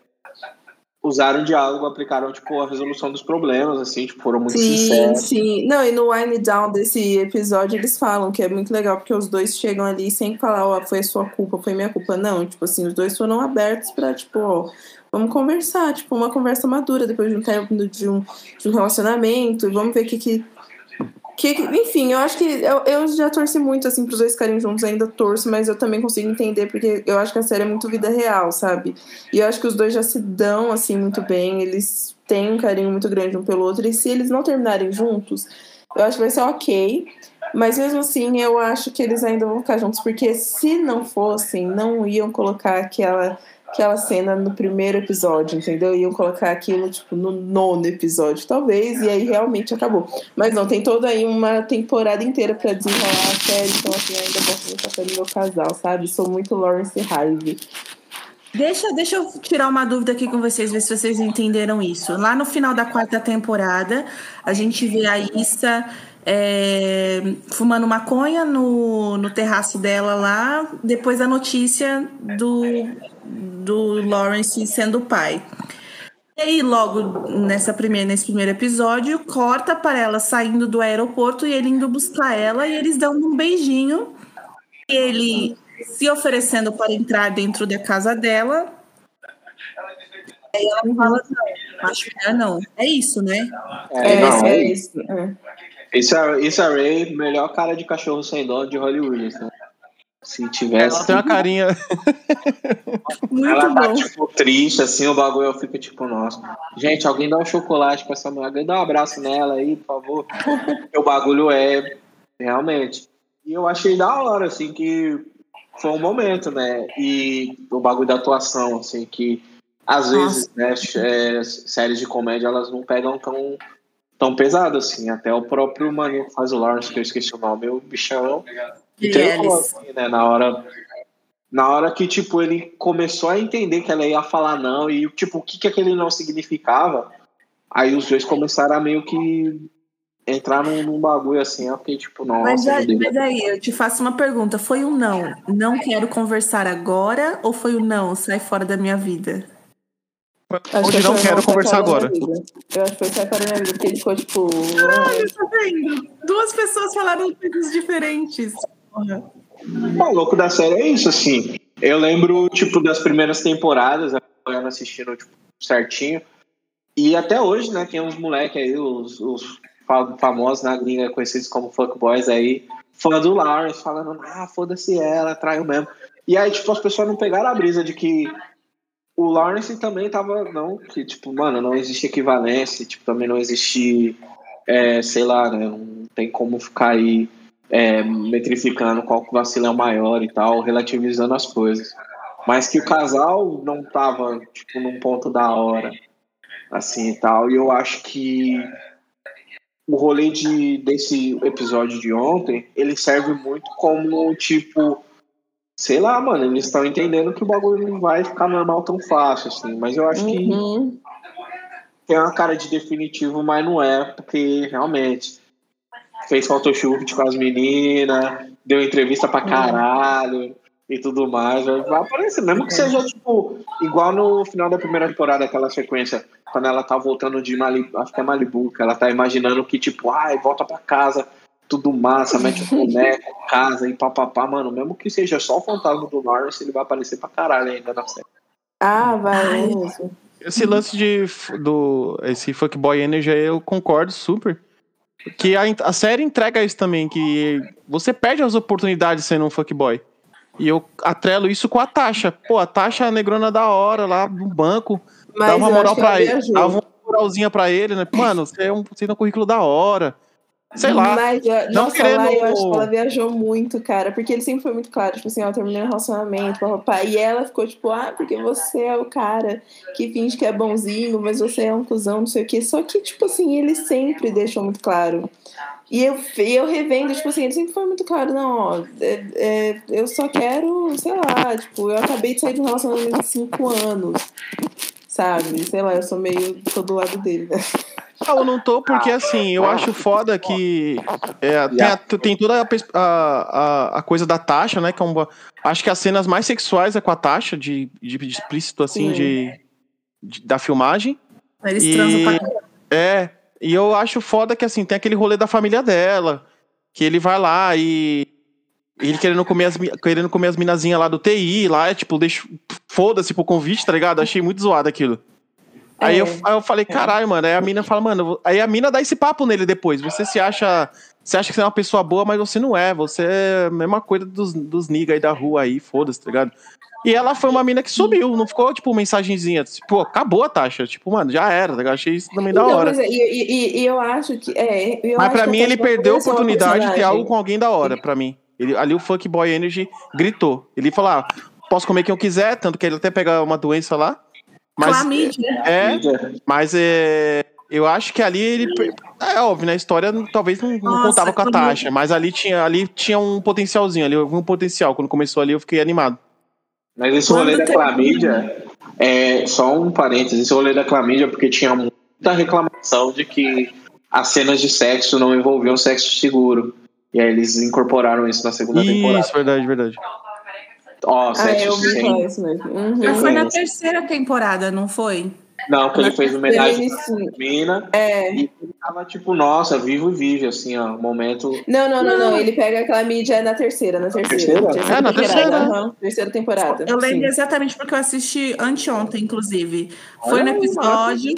usaram o diálogo, aplicaram tipo a resolução dos problemas, assim, tipo, foram muito Sim, sinceros. sim. Não, e no Wine Down desse episódio eles falam que é muito legal, porque os dois chegam ali sem falar, ó, foi a sua culpa, foi minha culpa. Não, tipo assim, os dois foram abertos pra, tipo, ó, vamos conversar, tipo, uma conversa madura depois de um tempo de um, de um relacionamento, vamos ver o que que. que enfim, eu acho que eu, eu já torci muito assim pros dois ficarem juntos, ainda torço, mas eu também consigo entender, porque eu acho que a série é muito vida real, sabe? E eu acho que os dois já se dão assim muito bem, eles têm um carinho muito grande um pelo outro, e se eles não terminarem juntos, eu acho que vai ser ok. Mas mesmo assim, eu acho que eles ainda vão ficar juntos, porque se não fossem, não iam colocar aquela, aquela cena no primeiro episódio, entendeu? Iam colocar aquilo, tipo, no nono episódio, talvez, e aí realmente acabou. Mas não, tem toda aí uma temporada inteira pra desenrolar a série, então assim, ainda gosto muito da meu casal, sabe? Sou muito Lawrence Hive. Deixa, deixa eu tirar uma dúvida aqui com vocês, ver se vocês entenderam isso. Lá no final da quarta temporada, a gente vê a Issa é, fumando maconha no, no terraço dela lá, depois da notícia do, do Lawrence sendo pai. E aí, logo nessa primeira, nesse primeiro episódio, corta para ela saindo do aeroporto e ele indo buscar ela, e eles dão um beijinho. E ele se oferecendo para entrar dentro da casa dela. Aí ela fala, não, acho que não. É isso, né? É, não, é isso. É. Isso é, isso é Ray, melhor cara de cachorro sem dono de Hollywood. Né? Se tivesse. Ela tem uma carinha. Muito ela tá, bom. tipo, triste, assim, o bagulho eu fico tipo, nossa. Gente, alguém dá um chocolate pra essa mulher, alguém dá um abraço nela aí, por favor. Porque o bagulho é, realmente. E eu achei da hora, assim, que foi um momento, né? E o bagulho da atuação, assim, que às vezes, né, é, séries de comédia, elas não pegam tão, tão pesado, assim. Até o próprio que faz o Lawrence, que eu esqueci o nome, o bichão entregou, Eles. assim, né? Na hora, na hora que, tipo, ele começou a entender que ela ia falar não e, tipo, o que, que aquele não significava, aí os dois começaram a meio que entrar num, num bagulho assim, eu fiquei tipo, nossa, Mas, aí, meu Deus. mas aí, eu te faço uma pergunta. Foi um não, não quero conversar agora? Ou foi um não, sai fora da minha vida? Acho Hoje que não quero conversar agora. Eu acho que foi da minha vida, porque ele ficou tipo. Olha, tá vendo? Duas pessoas falaram coisas diferentes. Porra. O louco da série é isso, assim. Eu lembro, tipo, das primeiras temporadas, acompanhando, assistindo, tipo, certinho. E até hoje, né, tem uns moleques aí, os, os fa- famosos na gringa, conhecidos como fuckboys aí, fã do Lawrence, falando, ah, foda-se ela, traiu mesmo. E aí, tipo, as pessoas não pegaram a brisa de que o Lawrence também tava, não, que, tipo, mano, não existe equivalência, tipo, também não existe, é, sei lá, né, não tem como ficar aí é, metrificando qual vacilo é o maior e tal, relativizando as coisas. Mas que o casal não tava, tipo, num ponto da hora, assim e tal. E eu acho que o rolê de, desse episódio de ontem, ele serve muito como, tipo, sei lá, mano, eles estão entendendo que o bagulho não vai ficar normal tão fácil, assim. Mas eu acho que Uhum. tem uma cara de definitivo, mas não é, porque realmente fez photoshoot com as meninas, deu entrevista pra caralho, e tudo mais. Vai aparecer, mesmo que seja, tipo, igual no final da primeira temporada, aquela sequência, quando ela tá voltando de Malibu, acho que é Malibu, que ela tá imaginando que, tipo, ai, volta pra casa, tudo massa, mete o boneco, casa e papapá, mano, mesmo que seja só o fantasma do Lawrence, ele vai aparecer pra caralho ainda na série. Ah, vai é mesmo. Esse lance de do esse fuckboy energy eu concordo super. Que a, a série entrega isso também, que você perde as oportunidades sendo um fuckboy. E eu atrelo isso com a taxa. Pô, a taxa negrona da hora lá no banco. Mas dá uma moral pra ele. Dá uma moralzinha pra ele, né? Mano, você é um você tem um currículo da hora. Sei lá. Mas, não nossa, querendo- lá eu acho que ela viajou muito, cara. Porque ele sempre foi muito claro, tipo assim, ó, terminei um relacionamento, papapá. E ela ficou tipo, ah, porque você é o cara que finge que é bonzinho, mas você é um cuzão, não sei o quê. Só que, tipo assim, ele sempre deixou muito claro. E eu, eu revendo, tipo assim, ele sempre foi muito claro, não, ó, é- é, eu só quero, sei lá, tipo, eu acabei de sair de um relacionamento de cinco anos, sabe? Sei lá, eu sou meio, tô do lado dele, né? Eu não tô, porque assim, eu acho foda que é, tem, a- tem toda a, a, a, coisa da taxa, né? Que é uma, acho que as cenas mais sexuais é com a taxa de, de, de explícito, assim, Sim. de, de- da filmagem. Eles E- transam pra. É, e eu acho foda que assim, tem aquele rolê da família dela, que ele vai lá e. Ele querendo comer as, querendo comer as minazinhas lá do TI, lá, é tipo, deixa, foda-se pro convite, tá ligado? Achei muito zoado aquilo. Aí, É. eu, aí eu falei, caralho, mano. Aí a mina fala, mano. Aí a mina dá esse papo nele depois. Você se acha. Você acha que você é uma pessoa boa, mas você não é. Você é a mesma coisa dos, dos niggas aí da rua aí, foda-se, tá ligado? E ela foi uma mina que subiu, não ficou, tipo, mensagenzinha. Tipo, acabou a taxa. Tipo, mano, já era, tá? Achei isso também da Então, hora. pois é, e, e- e- eu acho que. É, eu Mas acho pra mim ele perdeu a oportunidade de ter algo com alguém da hora, pra mim. Ele, ali o Fuckboy Energy gritou. Ele falou: ah, posso comer quem eu quiser, tanto que ele até pega uma doença lá. Mas, Clamídia. é, mas é, eu acho que ali ele. É óbvio, né? A história talvez não, não Nossa, contava com a taxa, mas ali tinha, ali tinha um potencialzinho, ali um potencial. Quando começou ali, eu fiquei animado. Mas esse Quando rolê da clamídia, é só um parênteses, esse rolê da clamídia, porque tinha muita reclamação de que as cenas de sexo não envolviam sexo seguro. E aí eles incorporaram isso na segunda temporada. Isso, verdade, verdade. Ó, Ah, eu vi sem. falar isso mesmo. Uhum. Mas foi na terceira temporada, não foi? Não, que ele fez sim. pra mina. É. E ele tava tipo, nossa, vivo e vive, assim, ó, momento. Não, não, não, não. Ele pega a clamídia na terceira, na terceira. terceira? É, na temporada, terceira. aham, terceira temporada. Eu lembro sim. exatamente porque eu assisti anteontem, inclusive. Foi Olha no episódio.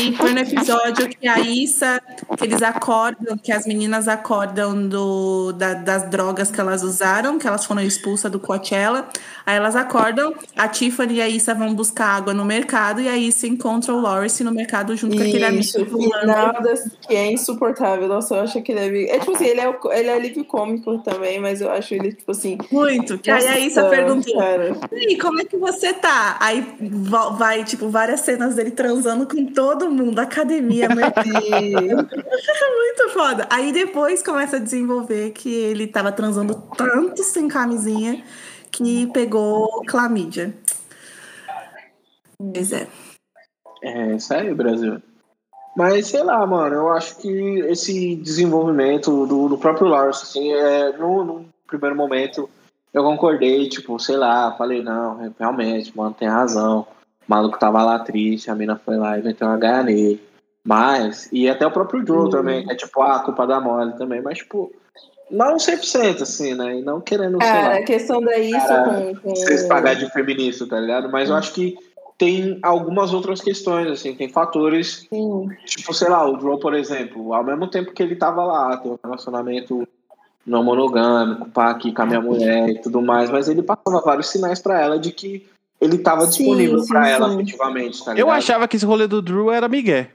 E foi no episódio que a Issa, que eles acordam, que as meninas acordam do, da- das drogas que elas usaram, que elas foram expulsas do Coachella. Aí elas acordam, a Tiffany e a Issa vão buscar água no mercado, e a Issa encontra o Lawrence no mercado junto com aquele amigo Isso, das- que é insuportável. Nossa, eu acho que ele é. É tipo assim, ele é, ele é alívio cômico também, mas eu acho ele, tipo assim. Muito. Que aí a Issa perguntou: Cara. E aí, como é que você tá? Aí vai, tipo, várias cenas dele transando com todo mundo, academia. Muito foda. Aí depois começa a desenvolver que ele tava transando tanto sem camisinha que pegou clamídia. Pois é. É, isso aí, Brasil. Mas sei lá, mano, eu acho que esse desenvolvimento do, do próprio Lawrence, assim, é, no, no primeiro momento eu concordei, tipo, sei lá, falei, não, realmente, mano, tem razão. O maluco tava lá triste, a mina foi lá e meteu uma gaia nele. Mas, e até o próprio Joe Hum. também, que é tipo, ah, a culpa da mole também, mas, tipo, não 100%, assim, né? E não querendo, sei lá a questão da isso Cara, com. vocês pagar de feminista, tá ligado? Mas eu acho que tem algumas outras questões, assim, tem fatores, Sim. tipo, sei lá, o Joe, por exemplo, ao mesmo tempo que ele tava lá, tem um relacionamento não monogâmico, pá, aqui com a minha mulher e tudo mais, mas ele passava vários sinais pra ela de que ele tava Sim, disponível sim, pra ela, sim. efetivamente, tá Eu ligado? achava que esse rolê do Drew era Miguel.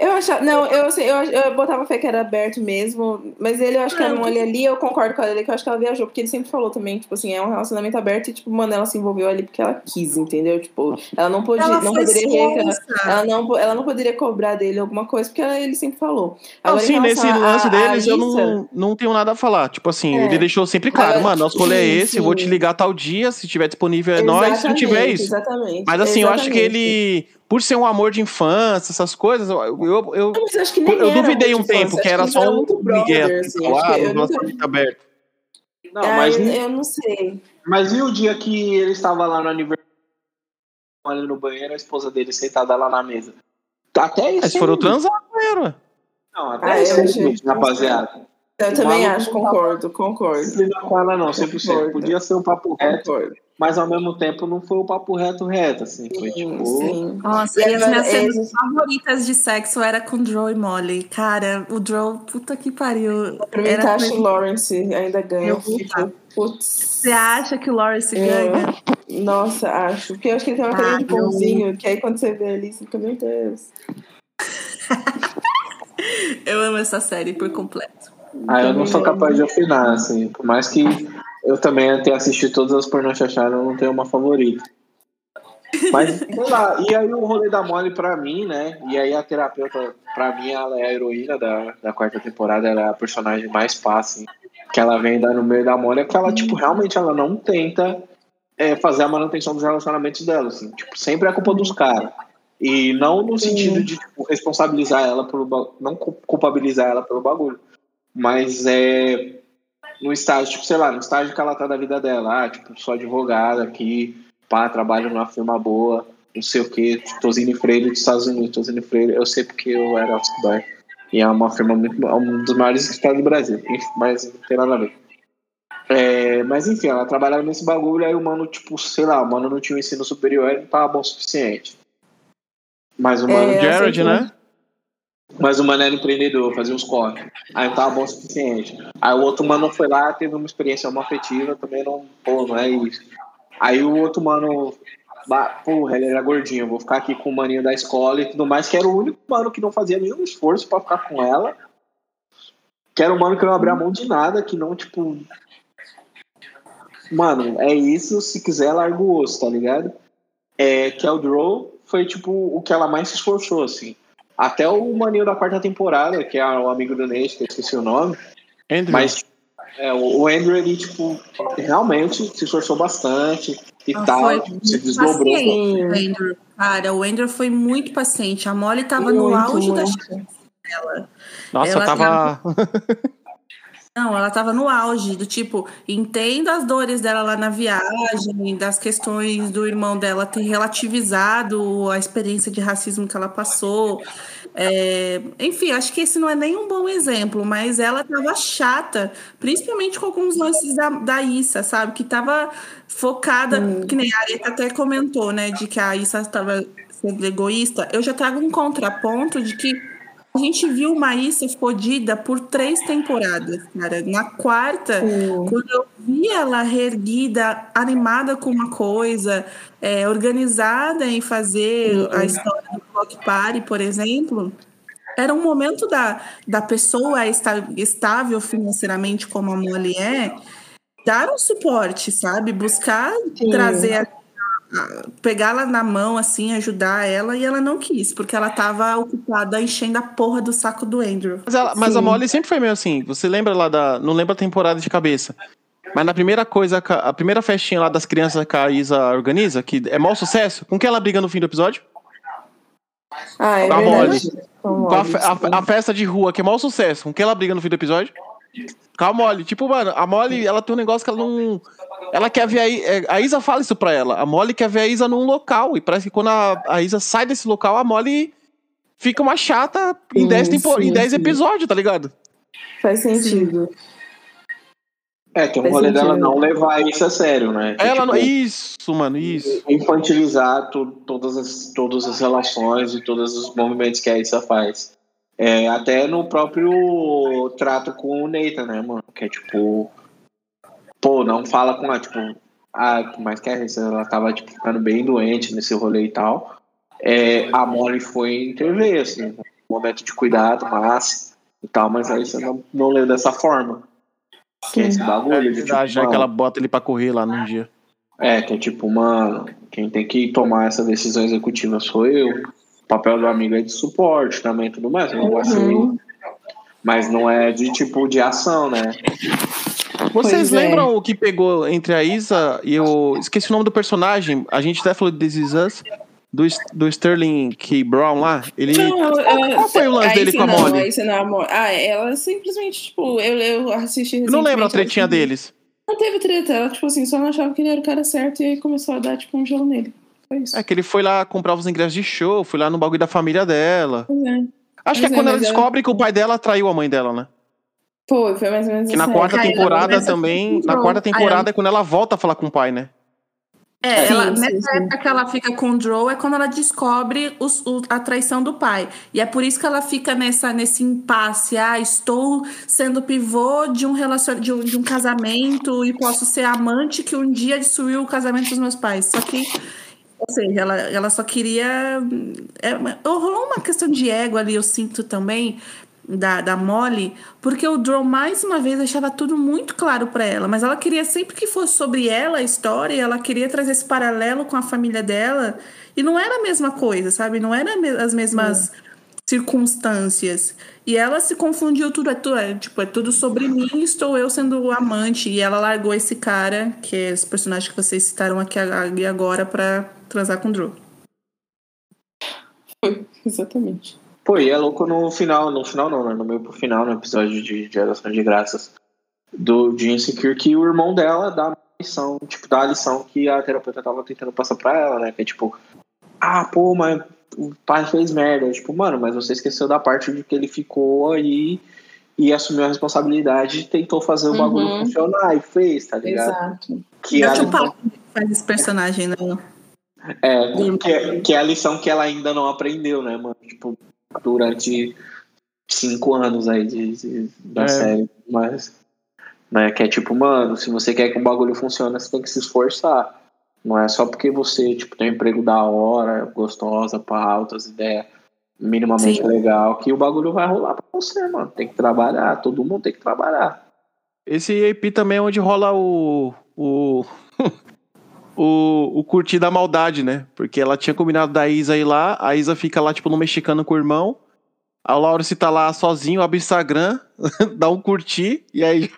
Eu achava. Não, eu, assim, eu, eu botava fé que era aberto mesmo, mas ele, eu acho que era um ali ali, eu concordo com ela, que eu acho que ela viajou, porque ele sempre falou também, tipo assim, é um relacionamento aberto e, tipo, mano, ela se envolveu ali porque ela quis, entendeu? Tipo, ela não podia, Ela não poderia sonsa. Ela não, ela não poderia cobrar dele alguma coisa, porque ela- ele sempre falou. Agora, sim, nesse a- lance a deles eu Alissa, não, não tenho nada a falar. Tipo assim, É. ele deixou sempre claro, Agora, mano, nosso rolê é sim, esse, eu vou te sim. ligar tal dia, se tiver disponível é nós, se não tiver é Exatamente, isso. Exatamente. Mas assim, eu acho que exatamente. ele, por ser um amor de infância, essas coisas, eu, eu, eu, mas eu acho que nem eu duvidei um infância, tempo acho que era só um brother, assim, assim, acho lá, que no eu nunca- aberto. Não, Ah, mas, eu, eu não sei. mas e o dia que ele estava lá no aniversário ali no banheiro, a esposa dele sentada lá na mesa? Até isso. Eles foram transar no banheiro, ué. Não, até Ah, isso, aí, achei- rapaziada. Eu O também acho, tá- concordo, concordo. Não com ela não, 100%. Concordo. Podia ser um papo reto, Concordo. mas ao mesmo tempo não foi o papo reto reto, assim. Foi tipo... Sim. Nossa, E e as minhas cenas eles- favoritas de sexo era com Joe e Molly. Cara, o Joe, puta que pariu. Pra mim, Era Tasha Lawrence ainda ganha. Eu fico, putz. Você acha que o Lawrence Eu- ganha? Nossa, acho. Porque eu acho que ele tem uma Ah, carinha de pãozinho, que aí quando você vê ali, você fica, meu Deus. Eu amo essa série por completo. Ah, eu não sou capaz de opinar, assim. Por mais que eu também tenha assistido todas as chachadas, eu não tenho uma favorita. Mas, sei lá, e aí o rolê da Molly pra mim, né? E aí a terapeuta, pra mim, ela é a heroína da, da quarta temporada, ela é a personagem mais assim, que ela vem dar no meio da Molly, é que ela, tipo, realmente ela não tenta é, fazer a manutenção dos relacionamentos dela, assim. Tipo, sempre é culpa dos caras. E não no sentido de tipo, responsabilizar ela pelo não cu- culpabilizar ela pelo bagulho, mas é no estágio, tipo, sei lá, no estágio que ela tá da vida dela, ah, tipo, sou advogada aqui, pá, trabalho numa firma boa, não sei o que, Tosini Freire dos Estados Unidos, Tosini Freire, eu sei porque eu era office boy, e é uma firma muito, é um dos maiores escritórios do Brasil, mas não tem nada a ver. É, mas enfim, ela trabalhava nesse bagulho, aí o mano, tipo, sei lá, o mano não tinha um ensino superior e não tava bom o suficiente. Mas o mano, É, Jared, né? Mas o mano era empreendedor, fazia uns corres. Aí não tava bom o suficiente. Aí o outro mano foi lá, teve uma experiência homoafetiva, também não, pô, não é isso. Aí o outro mano, porra, ele era gordinho, vou ficar aqui com o maninho da escola e tudo mais, que era o único mano que não fazia nenhum esforço pra ficar com ela. Que era um mano que não abria mão de nada, que não, tipo. Mano, é isso, se quiser, larga o osso, tá ligado? É, que é o Drow, foi tipo o que ela mais se esforçou, assim. Até o maninho da quarta temporada, que é o amigo do Nate, que eu esqueci o nome. Andrew. Mas é, o Andrew, ele, tipo, realmente se esforçou bastante e Ah, tal. foi Se desdobrou. paciente, o Andrew. Cara, o Andrew foi muito paciente. A Molly tava no Muito, auge da muito. dela. Nossa, ela tava. Não, ela tava no auge, do tipo, entendo as dores dela lá na viagem, das questões do irmão dela ter relativizado a experiência de racismo que ela passou. É, enfim, acho que esse não é nem um bom exemplo, mas ela tava chata, principalmente com alguns lances da, da Issa, sabe? Que tava focada, que nem a Areta até comentou, né? De que a Issa tava sendo egoísta. Eu já trago um contraponto de que a gente viu uma Issa fodida por três temporadas, cara. Na quarta, Sim. quando eu vi ela reerguida, animada com uma coisa, é, organizada em fazer a história do Block Party, por exemplo, era um momento da, da pessoa esta- estável financeiramente, como a Molly é, dar um suporte, sabe? Buscar Sim. trazer pegá-la na mão, assim, ajudar ela, e ela não quis, porque ela estava ocupada enchendo a porra do saco do Andrew. Mas, ela- mas a Sim. Molly sempre foi meio assim. Você lembra lá da. Não lembra a temporada de cabeça. Mas na primeira coisa, a primeira festinha lá das crianças que a Isa organiza, que é mau sucesso, com quem ela briga no fim do episódio? Ah, é a a, Molly, a- sim. a festa de rua, que é mau sucesso, com quem ela briga no fim do episódio? Com a Molly. Tipo, mano, a Molly, ela tem um negócio que ela não. Ela quer ver a, é, a Isa fala isso pra ela. A Molly quer ver a Isa num local. E parece que quando a, a Isa sai desse local, a Molly fica uma chata em Sim, 10 tempo- sim, em 10 sim. episódios, tá ligado? Faz sentido. É, tem um rolê dela não levar isso a sério, né? Que, Ela não. tipo, Isso, mano, isso. infantilizar tu- todas, as, todas as relações e todos os movimentos que a Issa faz. É, até no próprio trato com o Nathan, né, mano? Que é tipo. Pô, não fala com ela, tipo. Ah, por mais que a ela tava tipo, ficando bem doente nesse rolê e tal. É, a Molly foi intervir, assim, um momento de cuidado, mas e tal, mas aí você não, não leu dessa forma. Que é esse bagulho. de, tipo, Já, já mano, que ela bota ele pra correr lá num dia. é, que é tipo, mano, quem tem que tomar essa decisão executiva sou eu. O papel do amigo é de suporte também, tudo mais. Um negócio Uhum. Mas não é de tipo de ação, né? Vocês Pois é. lembram o que pegou entre a Isa e o. Esqueci o nome do personagem. A gente até falou de This Is Us. Do, do Sterling K. Brown lá. Ele. Não, qual foi o lance dele com a não, Molly? não, amor. Ah, ela simplesmente, tipo, eu, eu assisti Eu não lembro a tretinha ela- deles. Não teve treta, ela, tipo assim, só não achava que ele era o cara certo e aí começou a dar, tipo, um gelo nele. Foi isso. É que ele foi lá comprar os ingressos de show, foi lá no bagulho da família dela. Pois é. Acho Pois que é é, quando ela ela- descobre que o pai dela traiu a mãe dela, né? Foi, foi mais ou menos Que na assim. quarta Aí ela temporada também. Na quarta Joe. Aí temporada ela- é quando ela volta a falar com o pai, né? É, Sim, ela, sim, nessa sim. época que ela fica com o Drow é quando ela descobre os- o- a traição do pai. E é por isso que ela fica nessa, nesse impasse. Ah, estou sendo pivô de um, relacion... de, um, de um casamento e posso ser amante que um dia destruiu o casamento dos meus pais. Só que, ou seja, ela, ela só queria. É, rolou uma questão de ego ali, eu sinto também. Da, da Molly, porque o Drow mais uma vez deixava tudo muito claro pra ela, mas ela queria sempre que fosse sobre ela a história, ela queria trazer esse paralelo com a família dela, e não era a mesma coisa, sabe? Não era me- as mesmas circunstâncias. E ela se confundiu tudo, é, tudo, é, tipo, é tudo sobre mim, estou eu sendo o amante, e ela largou esse cara, que é esse personagem que vocês citaram aqui agora, pra transar com o Drow. Foi, exatamente. Pô, e é louco no final, no final não, né? No meio pro final, no episódio de Geração de Graças do de Insecure, que o irmão dela dá uma lição, tipo, dá a lição que a terapeuta tava tentando passar pra ela, né? Que é tipo, ah, pô, mas o pai fez merda. Tipo, mano, mas você esqueceu da parte de que ele ficou aí e assumiu a responsabilidade e tentou fazer o bagulho Uhum. funcionar e fez, tá ligado? Exato. Que É a o Paulo que faz esse personagem, né? É, que, é- que é a lição que ela ainda não aprendeu, né, mano? Tipo, durante cinco anos aí de, de- da É. série. Mas, né, que é tipo, mano, se você quer que um bagulho funcione, você tem que se esforçar. Não é só porque você, tipo, tem um emprego da hora, gostosa, pra altas ideias, minimamente Sim. legal, que o bagulho vai rolar pra você, mano. Tem que trabalhar, todo mundo tem que trabalhar. Esse AP também é onde rola o. O. o, o curtir da maldade, né? Porque ela tinha combinado da Isa ir lá, a Isa fica lá, tipo, no mexicano com o irmão. A Laurence tá lá sozinho, abre o Instagram, dá um curtir, e aí.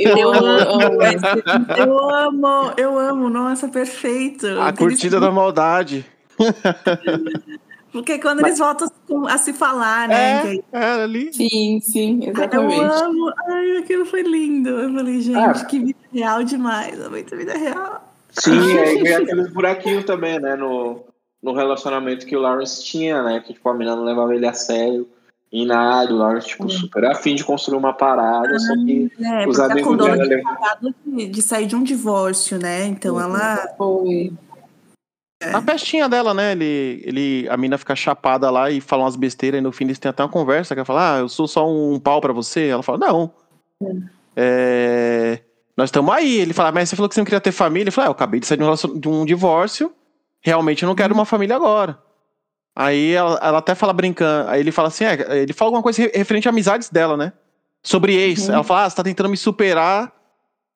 Eu amo, esse. Eu amo, eu amo, nossa, perfeito. A curtida da maldade. Porque quando eles voltam a se falar, né? É, é ali. Sim, sim, Eu exatamente. amo. Ai, aquilo foi lindo. Eu falei, gente, Ah. que vida real demais. É muita vida real. Sim, aí vem aqueles buraquinhos também, né, no, no relacionamento que o Lawrence tinha, né, que tipo, a menina não levava ele a sério em nada, o Lawrence, tipo, super afim de construir uma parada, só que É, os porque a amigos Condor dela de, de sair de um divórcio, né? Então ela. Foi. A festinha dela, né? Ele, ele, a mina fica chapada lá e fala umas besteiras, e no fim eles têm até uma conversa que ela fala: Ah, eu sou só um pau pra você. Ela fala: Não. É, Nós estamos aí. Ele fala: Mas você falou que você não queria ter família? Ele fala: ah, Eu acabei de sair de um, de um divórcio. Realmente eu não quero uma família agora. Aí ela, ela até fala brincando. Aí ele fala assim: é, Ele fala alguma coisa re- referente a amizades dela, né? Sobre ex. Uhum. Ela fala: Ah, você tá tentando me superar.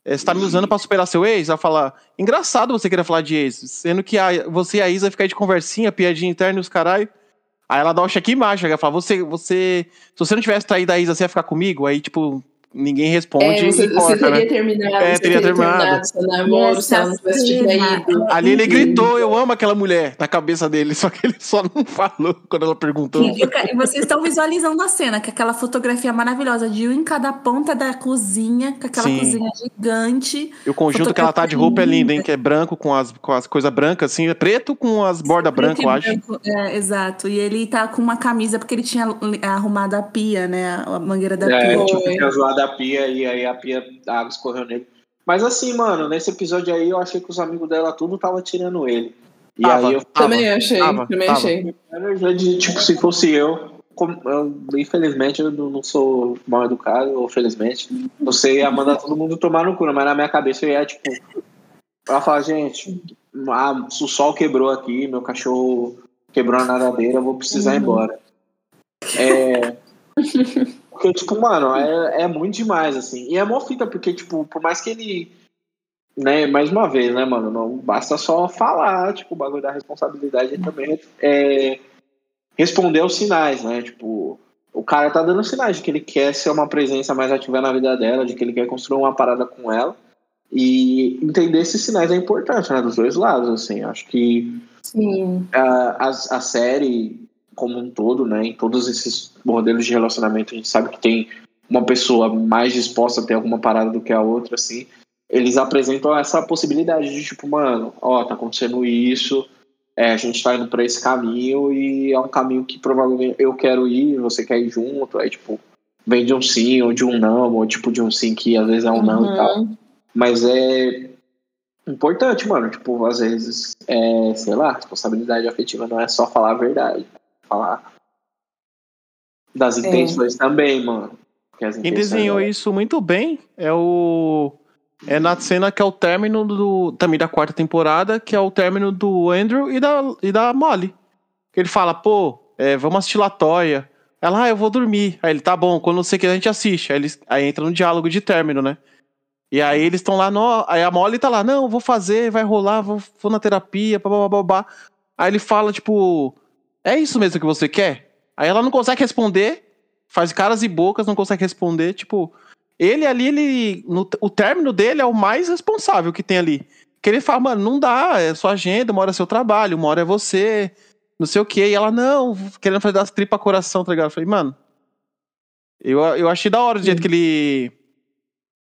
É, Você tá me usando pra superar seu ex? Ela fala: Engraçado você querer falar de ex, sendo que a, você e a Isa ficam aí de conversinha, piadinha interna e os caralho. Aí ela dá um cheque mágico, ela fala: você, você, se você não tivesse traído a Isa, você ia ficar comigo? Aí, tipo, ninguém responde É, e você, importa, você teria né? terminado. É, teria terminado. seu namoro se ela não tivesse te traído. Ali ele gritou, eu amo aquela mulher, na cabeça dele, só que ele só não falou quando ela perguntou. E, e vocês estão visualizando a cena, que aquela fotografia maravilhosa de um em cada ponta da cozinha, com aquela Sim. cozinha gigante. E o conjunto que ela tá de roupa é lindo, hein? Que é branco com as, com as coisas brancas, assim, é preto com as bordas brancas, eu acho. branco, É, exato. E ele tá com uma camisa porque ele tinha arrumado a pia, né? A mangueira da É, pia. tipo, Foi. tinha zoado a pia e aí a pia, a água escorreu nele. Mas assim, mano, nesse episódio aí eu achei que os amigos dela tudo tava tirando ele. E Tava, aí eu tava, Também achei, tava, também tava. achei. Já de, tipo, se fosse eu, como- eu, infelizmente eu não sou mal educado, ou felizmente, você ia mandar todo mundo tomar no cu, mas na minha cabeça eu ia, tipo, ela fala, gente, ah, o sol quebrou aqui, meu cachorro quebrou a nadadeira, eu vou precisar ir embora. É. Porque, tipo, mano, é, é muito demais, assim. E é mó fita, porque, tipo, por mais que ele. Né, mais uma vez, né, mano? Não basta só falar, tipo, o bagulho da responsabilidade também é responder aos sinais, né? Tipo, o cara tá dando sinais de que ele quer ser uma presença mais ativa na vida dela, de que ele quer construir uma parada com ela. E entender esses sinais é importante, né? Dos dois lados, assim. Acho que Sim. a, a, a série como um todo, né, em todos esses modelos de relacionamento, a gente sabe que tem uma pessoa mais disposta a ter alguma parada do que a outra, assim, eles apresentam essa possibilidade de tipo, mano, ó, tá acontecendo isso, é, a gente tá indo pra esse caminho e é um caminho que provavelmente eu quero ir, você quer ir junto, aí tipo, vem de um sim ou de um não, ou tipo de um sim que às vezes é um uhum. não e tal. Uhum. Mas é importante, mano, tipo, às vezes, é, sei lá, responsabilidade afetiva não é só falar a verdade, falar das é. intenções é. também, mano. Quem desenhou é... isso muito bem é o. É na cena que é o término do. Também da quarta temporada, que é o término do Andrew e da, e da Molly. Que ele fala, pô, é, vamos assistir Latoya. Ela, ah, eu vou dormir. Aí ele, tá bom, quando você quiser a gente assiste. Aí, eles, aí entra no diálogo de término, né? E aí eles estão lá, no, aí a Molly tá lá, não, vou fazer, vai rolar, vou, vou na terapia, babá. Aí ele fala, tipo, é isso mesmo que você quer? Aí ela não consegue responder, faz caras e bocas, não consegue responder. Tipo, ele ali, ele. No, o término dele é o mais responsável que tem ali. Que ele fala, mano, não dá, é sua agenda, uma hora é seu trabalho, uma hora é você, não sei o quê. E ela, não, querendo fazer das tripas coração, tá ligado? Eu falei, mano. Eu, eu achei da hora o jeito que ele.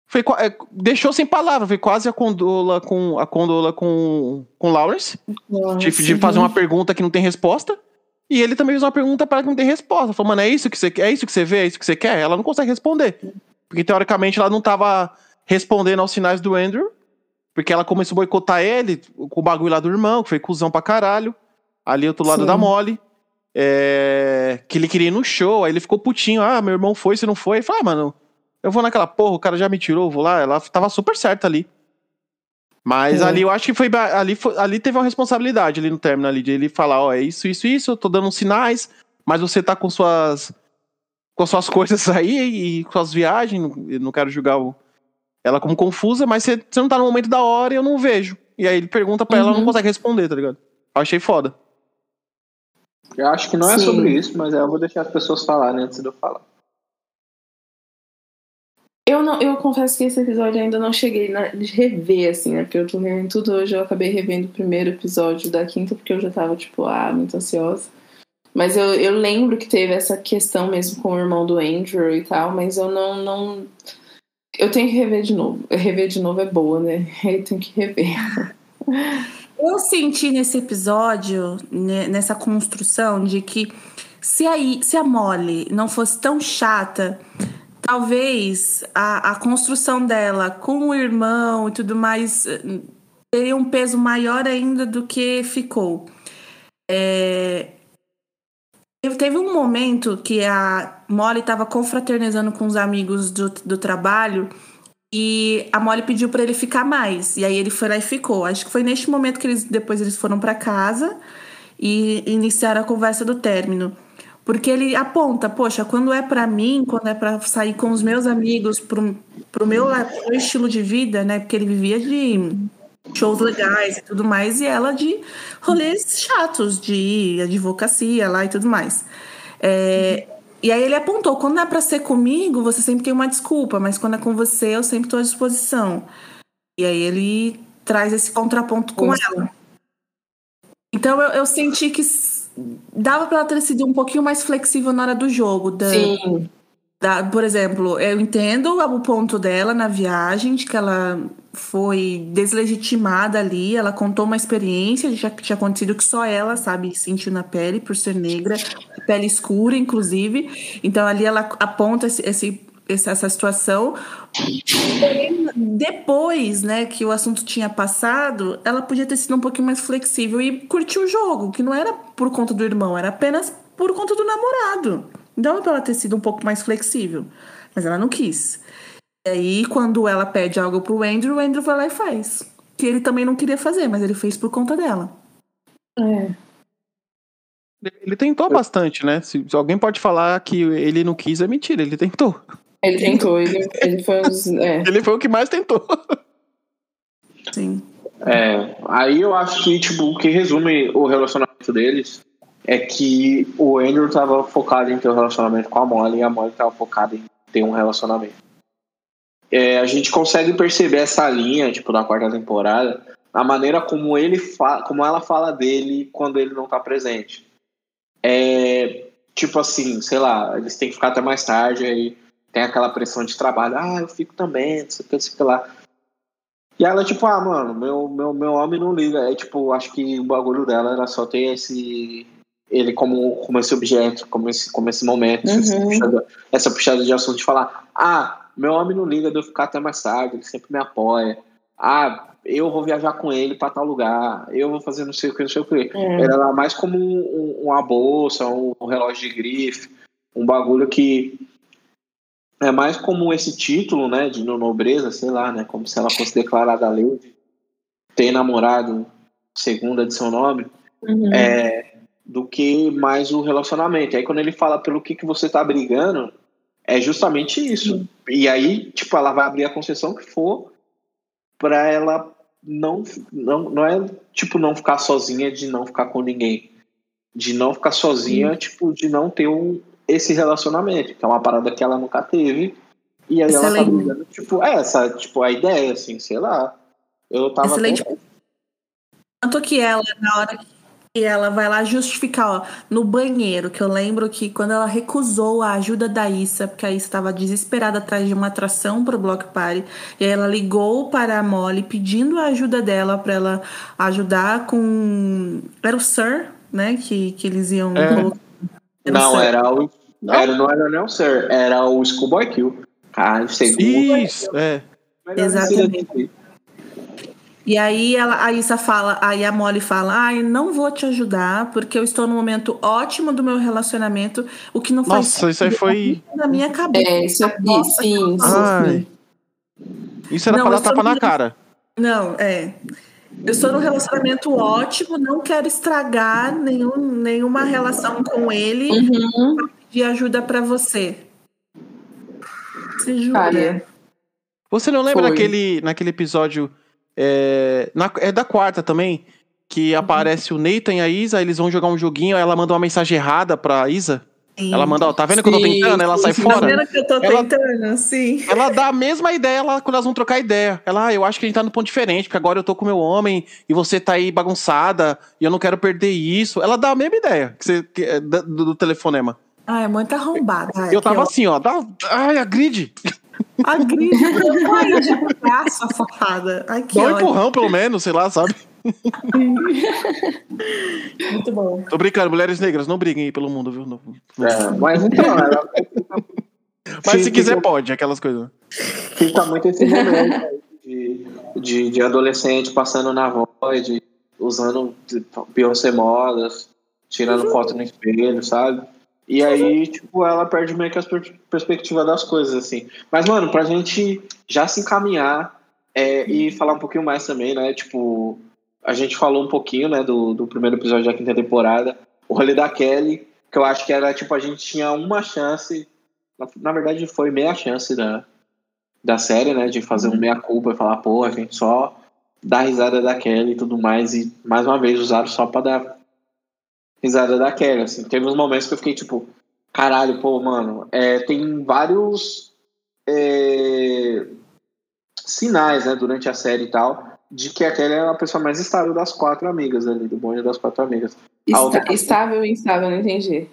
Foi, é, deixou sem palavras, foi quase a condola com a condola com, com Lawrence. Nossa, de, de fazer uma pergunta que não tem resposta. E ele também fez uma pergunta para que não tem resposta. Falou, mano, é isso que você quer? É isso que você vê? É isso que você quer? Ela não consegue responder. Porque teoricamente ela não tava respondendo aos sinais do Andrew. Porque ela começou a boicotar ele com o bagulho lá do irmão, que foi cuzão pra caralho. Ali outro lado Sim. da Molly. É... Que ele queria ir no show, aí ele ficou putinho. Ah, meu irmão foi, você não foi. Ele falou, ah, mano, eu vou naquela porra, o cara já me tirou, vou lá. Ela tava super certa ali. Mas é. ali eu acho que foi ali, foi, ali teve uma responsabilidade ali no término ali, de ele falar, ó, é isso, isso, isso, eu tô dando sinais, mas você tá com suas com suas coisas aí e com suas viagens, não quero julgar o, ela como confusa, mas você, você não tá no momento da hora e eu não vejo. E aí ele pergunta pra uhum. ela, não consegue responder, tá ligado? Eu achei foda. Eu acho que não é Sim. sobre isso, mas eu vou deixar as pessoas falarem antes de eu falar. Eu, não, eu confesso que esse episódio ainda não cheguei na, de rever, assim, né? Porque eu tô revendo tudo hoje. Eu acabei revendo o primeiro episódio da quinta, porque eu já tava, tipo, ah, muito ansiosa. Mas eu, eu lembro que teve essa questão mesmo com o irmão do Andrew e tal, mas eu não. não... Eu tenho que rever de novo. Rever de novo é boa, né? Eu tenho que rever. Eu senti nesse episódio, né, nessa construção, de que se a, se a Molly não fosse tão chata talvez a, a construção dela com o irmão e tudo mais eh, teria um peso maior ainda do que ficou. É... Teve um momento que a Molly estava confraternizando com os amigos do, do trabalho e a Molly pediu para ele ficar mais. E aí ele foi lá e ficou. Acho que foi neste momento que eles depois eles foram para casa e iniciaram a conversa do término. Porque ele aponta, poxa, quando é para mim, quando é para sair com os meus amigos, pro, pro meu, meu estilo de vida, né? Porque ele vivia de shows legais e tudo mais, e ela de rolês chatos, de advocacia lá e tudo mais. É, e aí ele apontou, quando é para ser comigo, você sempre tem uma desculpa, mas quando é com você, eu sempre estou à disposição. E aí ele traz esse contraponto com ela. Então eu, eu senti que dava para ela ter sido um pouquinho mais flexível na hora do jogo. Da, Sim. Da, por exemplo, eu entendo o ponto dela na viagem, de que ela foi deslegitimada ali, ela contou uma experiência já que tinha acontecido que só ela sabe sentir na pele, por ser negra, pele escura, inclusive. Então ali ela aponta esse, esse essa situação. Depois, né, que o assunto tinha passado, ela podia ter sido um pouquinho mais flexível e curtir o jogo, que não era por conta do irmão, era apenas por conta do namorado. Dava para ela ter sido um pouco mais flexível, mas ela não quis. E aí, quando ela pede algo pro Andrew, o Andrew vai lá e faz. Que ele também não queria fazer, mas ele fez por conta dela. É. Ele tentou bastante, né? Se, se alguém pode falar que ele não quis, é mentira, ele tentou. Ele tentou, ele, ele foi os, é. Ele foi o que mais tentou. Sim. É, aí eu acho que, tipo, o que resume o relacionamento deles é que o Andrew tava focado em ter um relacionamento com a Molly e a Molly tava focada em ter um relacionamento. É, a gente consegue perceber essa linha, tipo, da quarta temporada, a maneira como ele fala, como ela fala dele quando ele não tá presente. É, tipo assim, sei lá, eles têm que ficar até mais tarde, aí tem aquela pressão de trabalho, ah, eu fico também, não sei o que, não sei o que lá. E ela, tipo, ah, mano, meu, meu, meu homem não liga. É tipo, acho que o bagulho dela era só ter esse. Ele como, como esse objeto, como esse, como esse momento, Uhum. essa, puxada, essa puxada de assunto de falar, ah, meu homem não liga de eu ficar até mais tarde, ele sempre me apoia. Ah, eu vou viajar com ele pra tal lugar, eu vou fazer não sei o que, não sei o que. É. Era mais como um- uma bolsa, um, um relógio de grife, um bagulho que é mais como esse título, né, de no- nobreza, sei lá, né, como se ela fosse declarada lei de ter namorado segunda de seu nome, Uhum. é, do que mais o relacionamento. Aí quando ele fala pelo que, que você tá brigando, é justamente isso. E aí, tipo, ela vai abrir a concessão que for pra ela não, não, não é tipo não ficar sozinha de não ficar com ninguém. De não ficar sozinha, tipo, de não ter um, esse relacionamento. Que é uma parada que ela nunca teve. E aí ela tá Excelente. brigando, tipo, é, essa, tipo, a ideia, assim, sei lá. Eu tava Excelente. até- Tanto que ela, na hora que ela vai lá justificar, ó, no banheiro, que eu lembro que quando ela recusou a ajuda da Issa, porque a Issa estava desesperada atrás de uma atração para o Block Party, e aí ela ligou para a Molly pedindo a ajuda dela para ela ajudar com. Era o Sir, né? Que, que eles iam É. colocar. o Não, Sir. era o. Era, não era não, Sir. Era o Schoolboy Kill. Cara, segundo. Isso, é. Exatamente. E aí ela, a Issa fala, aí a Molly fala, ai, não vou te ajudar, porque eu estou no momento ótimo do meu relacionamento, o que não faz Nossa, isso aí foi. na minha cabeça. É, isso aqui, Nossa, sim, sim. Isso era Não, pra dar tapa na cara. Não, é. Eu estou num relacionamento ótimo, não quero estragar nenhum, nenhuma relação com ele Uhum. De ajuda pra você. Se jura. Cara, Você não lembra Foi. naquele, naquele episódio. É, na- é da quarta também. Que aparece o Nathan e a Isa, eles vão jogar um joguinho, aí ela manda uma mensagem errada pra Isa. Sim. Ela manda, ó, tá vendo que eu tô Sim, tentando? Ela sim, sai sim. Tá fora. vendo que eu tô Ela- tentando? Sim. Ela dá a mesma ideia lá quando elas vão trocar ideia. Ela, ah, eu acho que a gente tá no ponto diferente, porque agora eu tô com meu homem e você tá aí bagunçada e eu não quero perder isso. Ela dá a mesma ideia que você, que, é, do, do telefonema. Ah, é muito arrombada. Eu que tava ó- assim, ó, dá, ai, agride. Agride, ai, de braço, safada. Ai, que Dá um empurrão, pelo menos, sei lá, sabe? Muito bom. Tô brincando, mulheres negras, não briguem aí pelo mundo, viu? Não- não- É, mas então, ela. Mas se Fica- quiser, pode, aquelas coisas. Fica muito esse momento aí de, de, de adolescente passando na Void, usando Beyoncé modas, tirando foto no espelho, sabe? E aí, tipo, ela perde meio que a per- perspectiva das coisas, assim. Mas, mano, pra gente já se encaminhar é, e falar um pouquinho mais também, né? Tipo, a gente falou um pouquinho, né, do, do primeiro episódio da quinta temporada, o rolê da Kelly, que eu acho que era, tipo, a gente tinha uma chance, na, na verdade foi meia chance da, da série, né, de fazer um meia-culpa e falar, pô, a gente só dá risada da Kelly e tudo mais, e mais uma vez usaram só pra dar risada da Kelly, assim. Teve uns momentos que eu fiquei, tipo, caralho, pô, mano, é, tem vários é, sinais, né, durante a série e tal, de que a Kelly é a pessoa mais estável das quatro amigas ali, do bonde das quatro amigas. Está- outra- estável e instável, não entendi.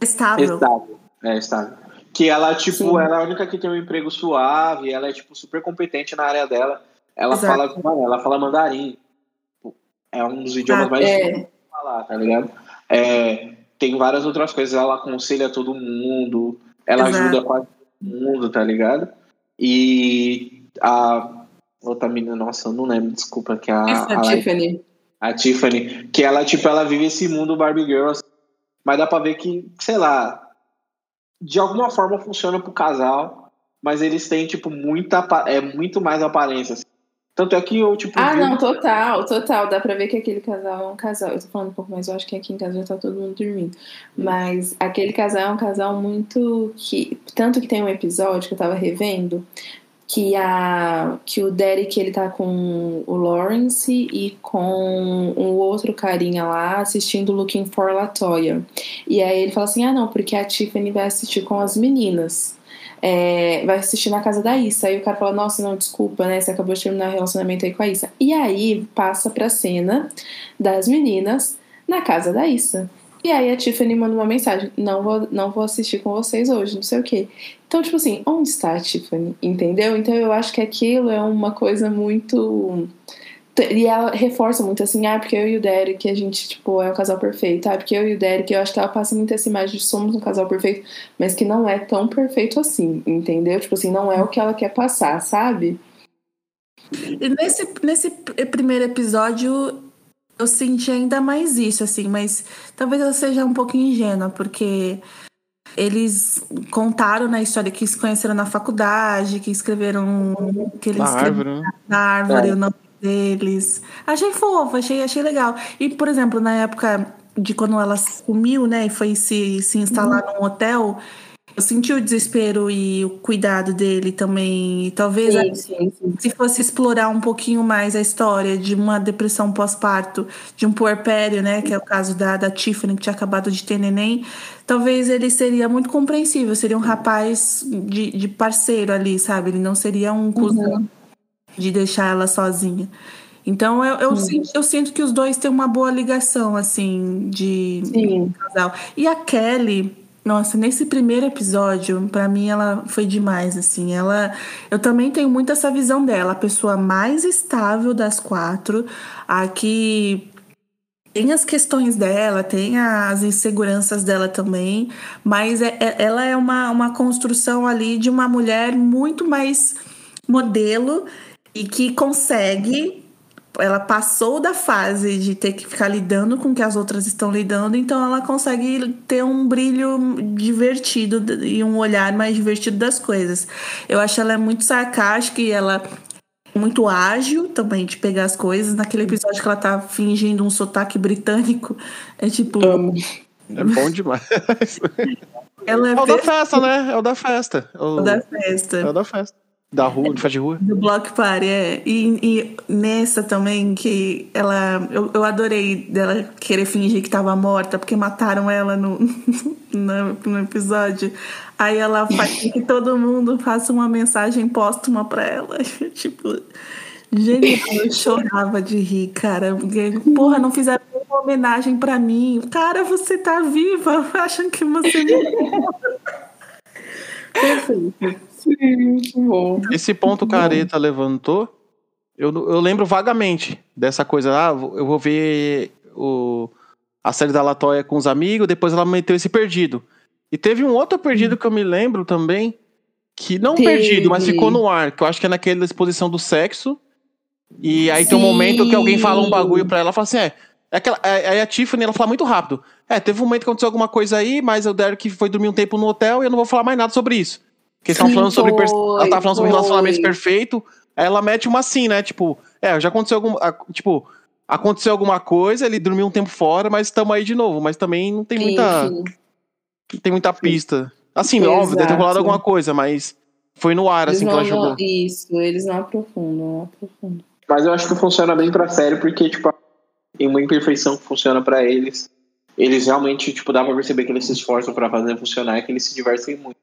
Estável. Estável. É, estável. Que ela, tipo, Sim. ela é a única que tem um emprego suave, ela é, tipo, super competente na área dela. Ela Exato. fala, ela fala mandarim. É um dos idiomas Ah, mais é. difíceis de falar, tá ligado? É, tem várias outras coisas, ela aconselha todo mundo, ela Exato. ajuda quase todo mundo, tá ligado? E a outra menina, nossa, eu não lembro, desculpa, que é a, Essa a, Tiffany. a Tiffany, que ela, tipo, ela vive esse mundo Barbie Girl, assim, mas dá pra ver que, sei lá, de alguma forma funciona pro casal, mas eles têm, tipo, muita, é muito mais aparência, assim. Tanto é que eu, tipo, Ah, não, total, total. Dá pra ver que aquele casal é um casal. Eu tô falando um pouco mais, eu acho que aqui em casa já tá todo mundo dormindo. Mas aquele casal é um casal muito que. Tanto que tem um episódio que eu tava revendo que, a, que o Derek ele tá com o Lawrence e com um outro carinha lá assistindo Looking for Latoya. E aí ele fala assim: ah, não, porque a Tiffany vai assistir com as meninas. É, vai assistir na casa da Issa. Aí o cara fala: Nossa, não, desculpa, né? Você acabou de terminar o relacionamento aí com a Issa. E aí passa pra cena das meninas na casa da Issa. E aí a Tiffany manda uma mensagem: não vou, não vou assistir com vocês hoje, não sei o quê. Então, tipo assim, onde está a Tiffany? Entendeu? Então eu acho que aquilo é uma coisa muito. E ela reforça muito assim, ah, porque eu e o Derek, a gente, tipo, é um casal perfeito. Ah, porque eu e o Derek, eu acho que ela passa muito essa imagem de somos um casal perfeito, mas que não é tão perfeito assim, entendeu? Tipo assim, não é o que ela quer passar, sabe? E nesse, nesse primeiro episódio, eu senti ainda mais isso, assim, mas talvez eu seja um pouco ingênua, porque eles contaram na história que se conheceram na faculdade, que escreveram. Que eles na árvore, né? Na árvore, é. o nome deles. Achei fofo, achei, achei legal. E, por exemplo, na época de quando ela sumiu, né, e foi se, se instalar uhum. num hotel, eu senti o desespero e o cuidado dele também. E talvez sim, sim, sim. se fosse explorar um pouquinho mais a história de uma depressão pós-parto, de um puerpério, né, que é o caso da, da Tiffany, que tinha acabado de ter neném, talvez ele seria muito compreensível, seria um rapaz de, de parceiro ali, sabe? Ele não seria um cuzão. Uhum de deixar ela sozinha. Então eu, eu, sinto, eu sinto que os dois têm uma boa ligação, assim, de, de casal. E a Kelly, nossa, nesse primeiro episódio, para mim ela foi demais, assim. Ela, eu também tenho muito essa visão dela, a pessoa mais estável das quatro, a que tem as questões dela, tem as inseguranças dela também, mas é, é, ela é uma, uma construção ali de uma mulher muito mais modelo e que consegue. Ela passou da fase de ter que ficar lidando com o que as outras estão lidando, então ela consegue ter um brilho divertido e um olhar mais divertido das coisas. Eu acho ela é muito sarcástica e ela é muito ágil também de pegar as coisas. Naquele episódio que ela tá fingindo um sotaque britânico, é tipo. É bom demais. Ela é, é o da festa, né? É o da festa. É o da festa. É o da festa. Da rua, de festa de rua? Do Block Party, é. E, e nessa também, que ela. Eu, eu adorei dela querer fingir que tava morta, porque mataram ela no, no, no episódio. Aí ela faz que todo mundo faça uma mensagem póstuma pra ela. tipo. Genial, eu chorava de rir, cara. Porque, porra, não fizeram uma homenagem pra mim. Cara, você tá viva, acham que você. Perfeito. Sim, muito bom. Esse ponto que a Areta levantou, eu, eu lembro vagamente dessa coisa. Ah, eu vou ver o, a série da Latoya com os amigos, depois ela meteu esse perdido. E teve um outro perdido que eu me lembro também, que não teve. perdido, mas ficou no ar, que eu acho que é naquela exposição do sexo. E aí Sim. tem um momento que alguém fala um bagulho pra ela, ela fala assim, é, é aquela, é, aí a Tiffany, ela fala muito rápido. É, teve um momento que aconteceu alguma coisa aí, mas o Derek foi dormir um tempo no hotel e eu não vou falar mais nada sobre isso. Porque estão falando sobre. Ela tava falando sobre relacionamento perfeito. Aí ela mete uma assim, né? Tipo, é, já aconteceu algum. Tipo, aconteceu alguma coisa, ele dormiu um tempo fora, mas estamos aí de novo. Mas também não tem muita. Sim. Não tem muita pista. Assim, Exato. óbvio, deve ter rolado alguma coisa, mas foi no ar, eles assim, não, que ela jogou. Isso, eles não aprofundam, não aprofundam. Mas eu acho que funciona bem pra série, porque, tipo, tem uma imperfeição que funciona pra eles. Eles realmente, tipo, dá pra perceber que eles se esforçam pra fazer funcionar e que eles se divertem muito.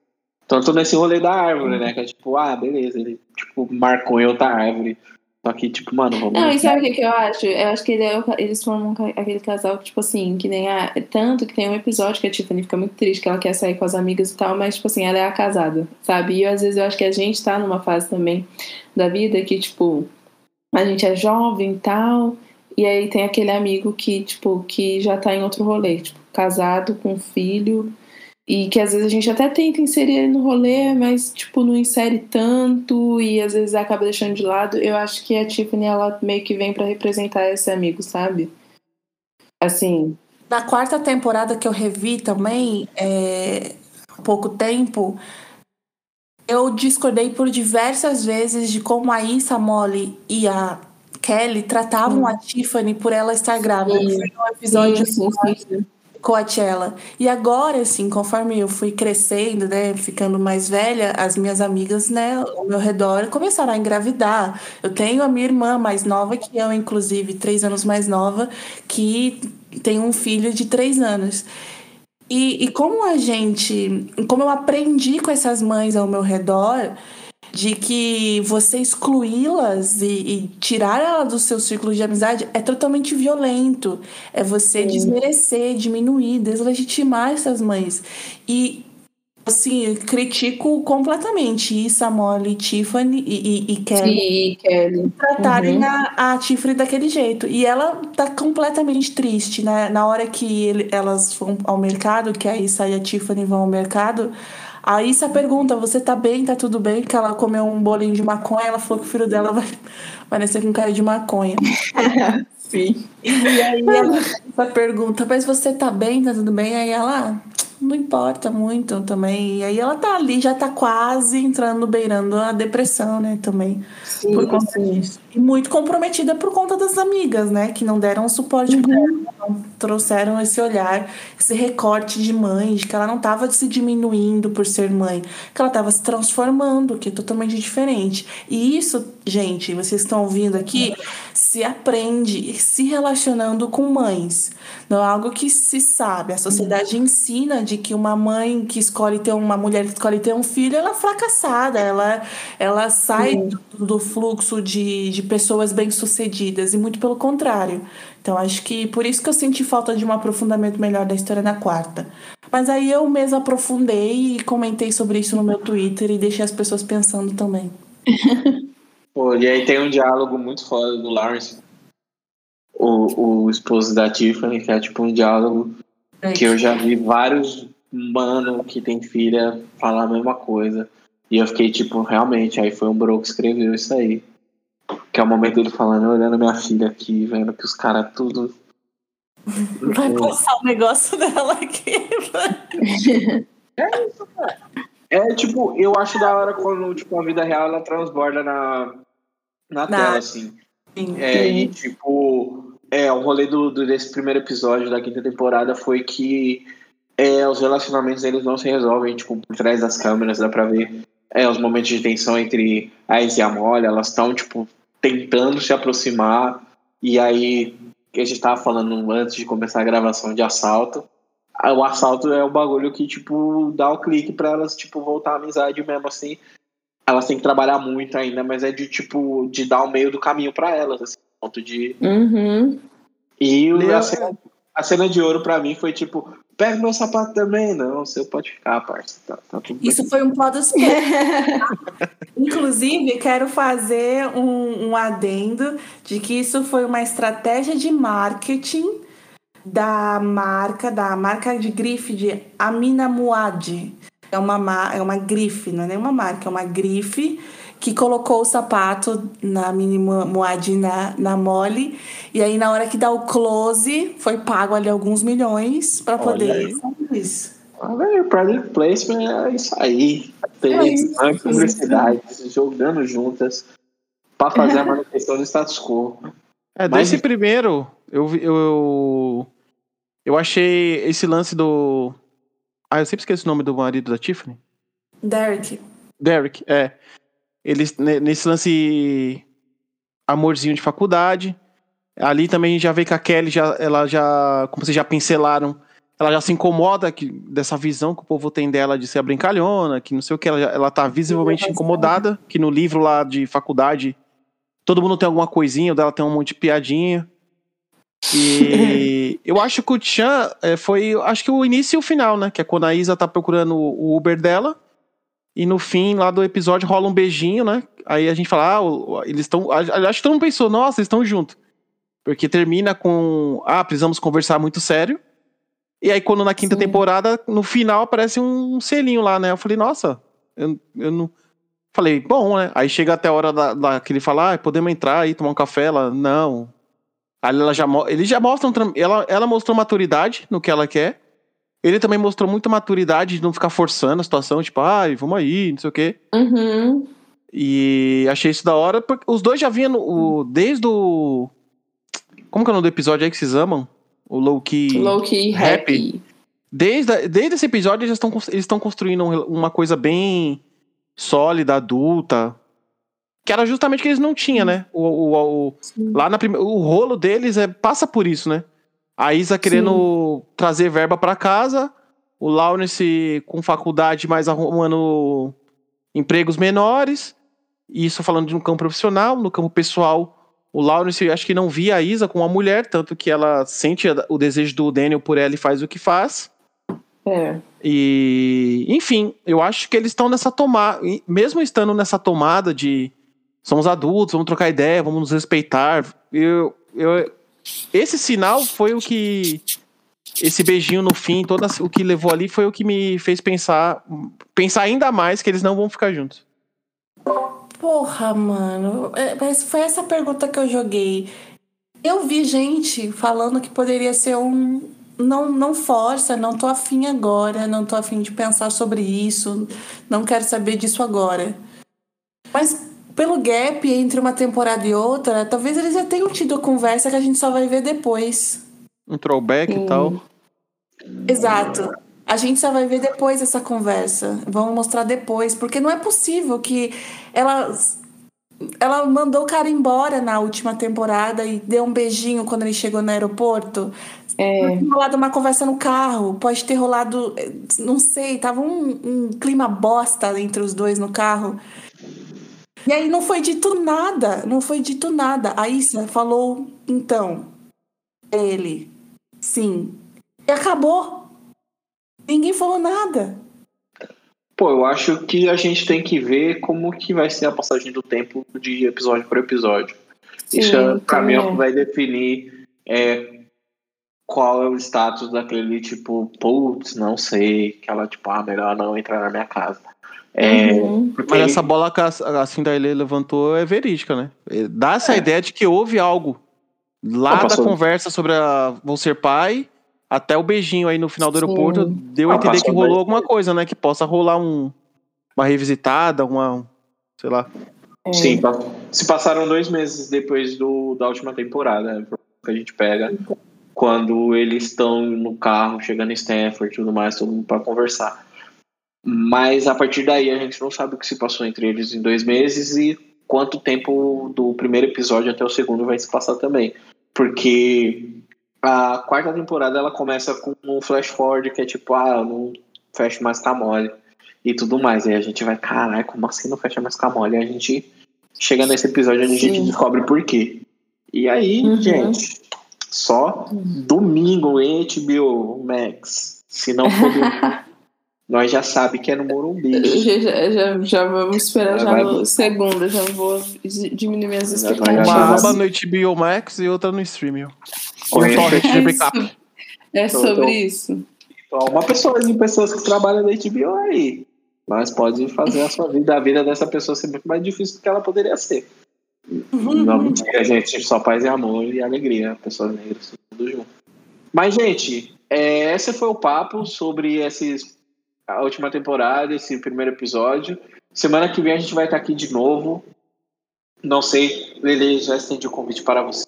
Tanto nesse rolê da árvore, né? Que é tipo, ah, beleza, ele tipo, marcou em outra árvore. Só que, tipo, mano, vamos. Não, e sabe o que, que eu acho? Eu acho que ele é, eles formam aquele casal que, tipo assim, que nem a. Tanto que tem um episódio que a Tiffany fica muito triste, que ela quer sair com as amigas e tal, mas, tipo assim, ela é a casada, sabe? E às vezes eu acho que a gente tá numa fase também da vida que, tipo, a gente é jovem e tal. E aí tem aquele amigo que, tipo, que já tá em outro rolê, tipo, casado com filho e que às vezes a gente até tenta inserir ele no rolê, mas tipo não insere tanto e às vezes acaba deixando de lado. Eu acho que a Tiffany ela meio que vem para representar esse amigo, sabe? Assim. Na quarta temporada que eu revi também, é, há pouco tempo, eu discordei por diversas vezes de como a Issa, Molly e a Kelly tratavam hum. a Tiffany por ela estar grávida. Sim. Foi um episódio sim, sim, sim. Coachella. E agora, assim, conforme eu fui crescendo, né, ficando mais velha, as minhas amigas, né, ao meu redor começaram a engravidar. Eu tenho a minha irmã mais nova que eu, inclusive, três anos mais nova, que tem um filho de três anos. E, e como a gente, como eu aprendi com essas mães ao meu redor, de que você excluí-las e, e, tirar ela do seu círculo de amizade é totalmente violento. É você Sim. desmerecer, diminuir, deslegitimar essas mães. E assim, critico completamente isso, a Molly, Tiffany e, e, e Kelly. Sim, Kelly. Tratarem uhum. a, a Tiffany daquele jeito. E ela tá completamente triste, né? Na hora que ele, elas vão ao mercado, que a Issa e a Tiffany vão ao mercado, a Issa pergunta: Você tá bem? Tá tudo bem? Que ela comeu um bolinho de maconha. Ela falou que o filho dela vai, vai nascer com cara de maconha. Sim. E aí ela pergunta: Mas você tá bem? Tá tudo bem? Aí ela não importa muito também. E aí ela tá ali, já tá quase entrando, beirando a depressão, né, também. Sim, por conta disso. E muito comprometida por conta das amigas, né, que não deram suporte uhum. pra ela, não trouxeram esse olhar, esse recorte de mãe, de que ela não tava se diminuindo por ser mãe, que ela tava se transformando, que é totalmente diferente. E isso, gente, vocês estão ouvindo aqui, se aprende se relacionando com mães. Não é algo que se sabe. A sociedade ensina de que uma mãe que escolhe ter uma mulher que escolhe ter um filho, ela é fracassada, ela, ela sai do, do, fluxo de, de pessoas bem-sucedidas, e muito pelo contrário. Então, acho que por isso que eu senti falta de um aprofundamento melhor da história na quarta. Mas aí eu mesmo aprofundei e comentei sobre isso no meu Twitter e deixei as pessoas pensando também. Pô, e aí tem um diálogo muito foda do Lawrence o, o esposo da Tiffany, que é tipo um diálogo é que eu já vi vários mano que tem filha falar a mesma coisa. E eu fiquei tipo, realmente, aí foi um bro que escreveu isso aí. Que é o momento dele falando, olhando minha filha aqui, vendo que os caras tudo. Vai passar o um negócio dela aqui. é isso, cara. É tipo, eu acho da hora quando tipo, a vida real ela transborda na, na, na... tela, assim. Sim. É, e tipo, o rolê do, do, desse primeiro episódio da quinta temporada foi que é, os relacionamentos eles não se resolvem, tipo, por trás das câmeras, dá pra ver é, os momentos de tensão entre a Izzy e a Molly, elas estão, tipo, tentando se aproximar, e aí, a gente tava falando antes de começar a gravação de assalto, o assalto é o bagulho que, tipo, dá o clique para elas, tipo, voltar à amizade mesmo, assim, elas têm que trabalhar muito ainda, mas é de, tipo, de dar o meio do caminho para elas, assim ponto de. Uhum. E o, a, cena, a, cena, de ouro pra mim foi tipo: pega meu sapato também. Não, você pode ficar, parça. Tá, tá Isso bem. foi um plot Inclusive, quero fazer um, um adendo de que isso foi uma estratégia de marketing da marca, da marca de grife de Amina Muad. É uma, é uma grife, não é nem uma marca, é uma grife que colocou o sapato na mini Moad na, na Mole. E aí, na hora que dá o close, foi pago ali alguns milhões para poder isso. Ah, velho, product placement é isso aí. Tem é isso, publicidade, jogando juntas para fazer a manutenção do status quo. É, Mas... desse primeiro, eu, eu, eu achei esse lance do. Ah, eu sempre esqueço o nome do marido da Tiffany. Derek. Derek, é eles nesse lance amorzinho de faculdade. Ali também já vê que a Kelly já, ela já, como vocês já pincelaram, ela já se incomoda que, dessa visão que o povo tem dela de ser a brincalhona, que não sei o que, ela, ela tá visivelmente incomodada, que no livro lá de faculdade todo mundo tem alguma coisinha, dela tem um monte de piadinha. E eu acho que o Chan é, foi, acho que o início e o final, né? Que é quando a Isa tá procurando o Uber dela e no fim lá do episódio rola um beijinho, né? Aí a gente fala, ah, eles estão. Acho que todo mundo pensou, nossa, eles estão juntos. Porque termina com, ah, precisamos conversar muito sério. E aí, quando na quinta Sim. temporada, no final aparece um selinho lá, né? Eu falei, nossa, eu, eu não. Falei, bom, né? Aí chega até a hora da, da que ele fala, ah, podemos entrar aí, tomar um café. Ela, não. Aí ela já, ele já mostra, ela, ela mostrou maturidade no que ela quer. Ele também mostrou muita maturidade de não ficar forçando a situação, tipo, ai, vamos aí, não sei o quê. Uhum. E achei isso da hora, porque os dois já vinham o, desde o. Como que é o nome do episódio aí que vocês amam? O Low Key. Low Key Happy. happy. Desde, desde esse episódio eles estão eles construindo uma coisa bem sólida, adulta. Que era justamente o que eles não tinham, né? O, o, o lá na primeira. O rolo deles é, passa por isso, né? A Isa querendo Sim. trazer verba para casa, o Lawrence com faculdade, mas arrumando empregos menores, Isso falando no campo profissional, no campo pessoal, o Lawrence acho que não via a Isa com uma mulher, tanto que ela sente o desejo do Daniel por ela e faz o que faz. É. E, enfim, eu acho que eles estão nessa tomada, mesmo estando nessa tomada de somos adultos, vamos trocar ideia, vamos nos respeitar. Eu, eu, esse sinal foi o que esse beijinho no fim, todo o que levou ali foi o que me fez pensar, pensar ainda mais que eles não vão ficar juntos. Porra, mano, é, foi essa pergunta que eu joguei. Eu vi gente falando que poderia ser um não, não força, não tô afim agora, não tô afim de pensar sobre isso, não quero saber disso agora. Mas pelo gap entre uma temporada e outra, talvez eles já tenham tido a conversa que a gente só vai ver depois. Um throwback e tal. Exato. A gente só vai ver depois essa conversa. Vamos mostrar depois. Porque não é possível que ela. Ela mandou o cara embora na última temporada e deu um beijinho quando ele chegou no aeroporto. É. Pode ter rolado uma conversa no carro, pode ter rolado. Não sei, tava um, um clima bosta entre os dois no carro. E aí não foi dito nada, não foi dito nada. A Issa falou, então, ele, sim. E acabou. Ninguém falou nada. Pô, eu acho que a gente tem que ver como que vai ser a passagem do tempo de episódio por episódio. Sim, Isso, é, pra mim, é o que vai definir é, qual é o status daquele, tipo, putz, não sei, que ela, tipo, ah, melhor não entrar na minha casa. É, uhum. Mas essa bola que a Cinderela levantou é verídica, né? Dá essa é. ideia de que houve algo lá da conversa sobre a vou ser pai até o beijinho aí no final do Sim. aeroporto deu a entender que rolou alguma coisa, né? Que possa rolar um, uma revisitada, uma. sei lá. É. Sim, se passaram dois meses depois do, da última temporada, né? Que a gente pega quando eles estão no carro, chegando em Stanford e tudo mais, todo mundo pra conversar. Mas a partir daí a gente não sabe o que se passou entre eles em dois meses e quanto tempo do primeiro episódio até o segundo vai se passar também. Porque a quarta temporada ela começa com um flash forward que é tipo, ah, não fecha mais com a mole e tudo mais. E a gente vai, caralho, como assim não fecha mais com a mole? E a gente chega nesse episódio onde a gente descobre por quê. E aí, uhum. gente, só domingo em HBO Max. Se não for domingo, nós já sabe que é no Morumbi. Já, já, já vamos esperar já, já vai... no segundo, já vou diminuir minhas expectativas. Uma aba no HBO Max e outra no streaming. Ou é, isso. é sobre então, isso. Então, uma pessoa de pessoas que trabalham na HBO aí. Mas pode fazer a sua vida, a vida dessa pessoa ser muito mais difícil do que ela poderia ser. Uhum. Não mentira, gente. Só paz e amor e alegria. Pessoas negras, tudo junto. Mas, gente, é, esse foi o papo sobre esses a última temporada, esse primeiro episódio. Semana que vem a gente vai estar aqui de novo. Não sei, ele já estende o convite para você.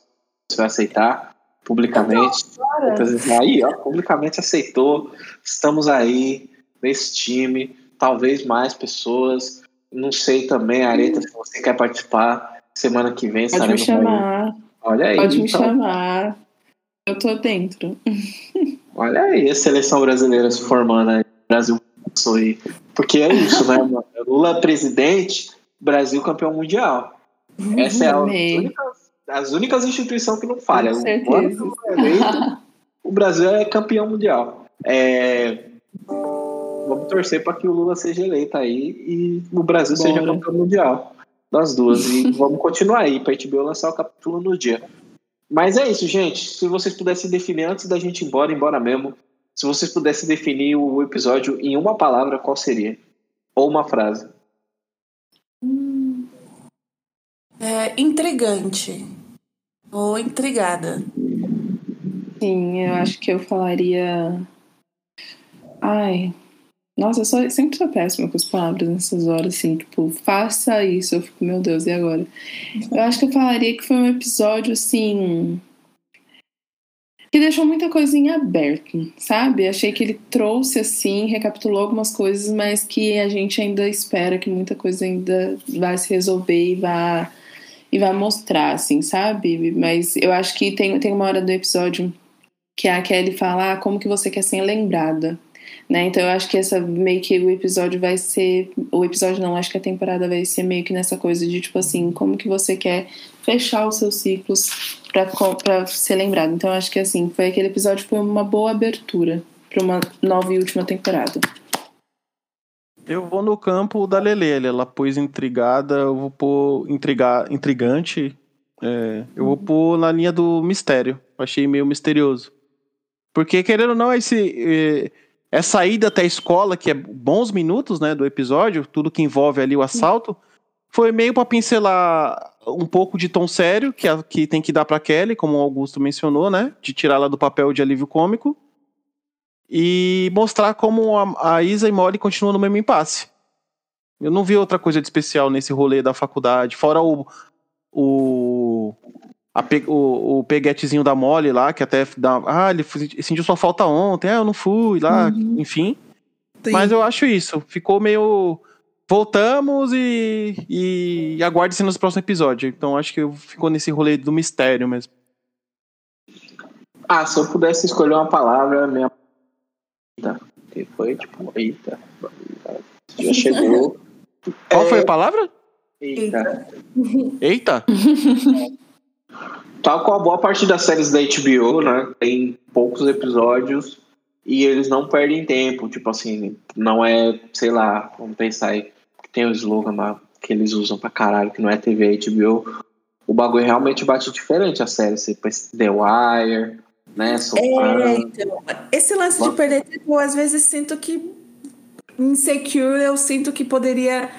Você vai aceitar publicamente. Aí, ó, publicamente aceitou. Estamos aí nesse time. Talvez mais pessoas. Não sei também, Areta, se você quer participar. Semana que vem Pode me chamar. Aí. Olha aí. Pode me então. chamar. Eu tô dentro. Olha aí a seleção brasileira se formando aí. Brasil aí. Porque é isso, né, mano? Lula presidente, Brasil campeão mundial. Essa é a única, as únicas instituições que não falham. O, o Brasil é campeão mundial. É, vamos torcer para que o Lula seja eleito aí e o Brasil Bora. seja campeão mundial. Das duas. E vamos continuar aí para a HBO lançar o capítulo no dia. Mas é isso, gente. Se vocês pudessem definir antes da gente ir embora, embora mesmo, se vocês pudessem definir o episódio em uma palavra, qual seria? Ou uma frase? Hum, é, intrigante. Ou intrigada. Sim, eu acho que eu falaria. Ai. Nossa, eu sou, sempre sou péssima com as palavras nessas horas, assim, tipo, faça isso. Eu fico, meu Deus, e agora? Eu acho que eu falaria que foi um episódio, assim que deixou muita coisa em aberto, sabe? Achei que ele trouxe assim, recapitulou algumas coisas, mas que a gente ainda espera que muita coisa ainda vai se resolver e vá e vai mostrar, assim, sabe? Mas eu acho que tem, tem uma hora do episódio que a Kelly fala ah, como que você quer ser lembrada. Né? Então eu acho que essa meio que o episódio vai ser. O episódio não, acho que a temporada vai ser meio que nessa coisa de tipo assim, como que você quer fechar os seus ciclos para ser lembrado. Então acho que assim, foi aquele episódio foi uma boa abertura para uma nova e última temporada. Eu vou no campo da Lele, ela pôs intrigada, eu vou pôr intrigar, intrigante, é, eu vou pôr na linha do mistério. Achei meio misterioso. Porque, querendo ou não, esse, essa ida até a escola, que é bons minutos né, do episódio, tudo que envolve ali o assalto, foi meio para pincelar um pouco de tom sério, que, a, que tem que dar para Kelly, como o Augusto mencionou, né? De tirá-la do papel de alívio cômico e mostrar como a, a Isa e Molly continuam no mesmo impasse. Eu não vi outra coisa de especial nesse rolê da faculdade, fora o o, a, o, o peguetezinho da Molly lá, que até dá, ah, ele sentiu sua falta ontem, ah, eu não fui lá, uhum. enfim. Sim. Mas eu acho isso, ficou meio voltamos e, e aguarde-se nos próximos episódios. Então acho que ficou nesse rolê do mistério mesmo. Ah, se eu pudesse escolher uma palavra, minha Eita. Que foi tipo, eita. Já chegou. Qual é... foi a palavra? Eita. Eita? Tal qual boa parte das séries da HBO, né? Tem poucos episódios e eles não perdem tempo. Tipo assim, não é, sei lá, vamos pensar aí, tem o slogan lá que eles usam pra caralho, que não é TV HBO. O bagulho realmente bate diferente a série. Você pensa The Wire, né? É, então, esse lance de perder tempo, às vezes sinto que insecure, eu sinto que poderia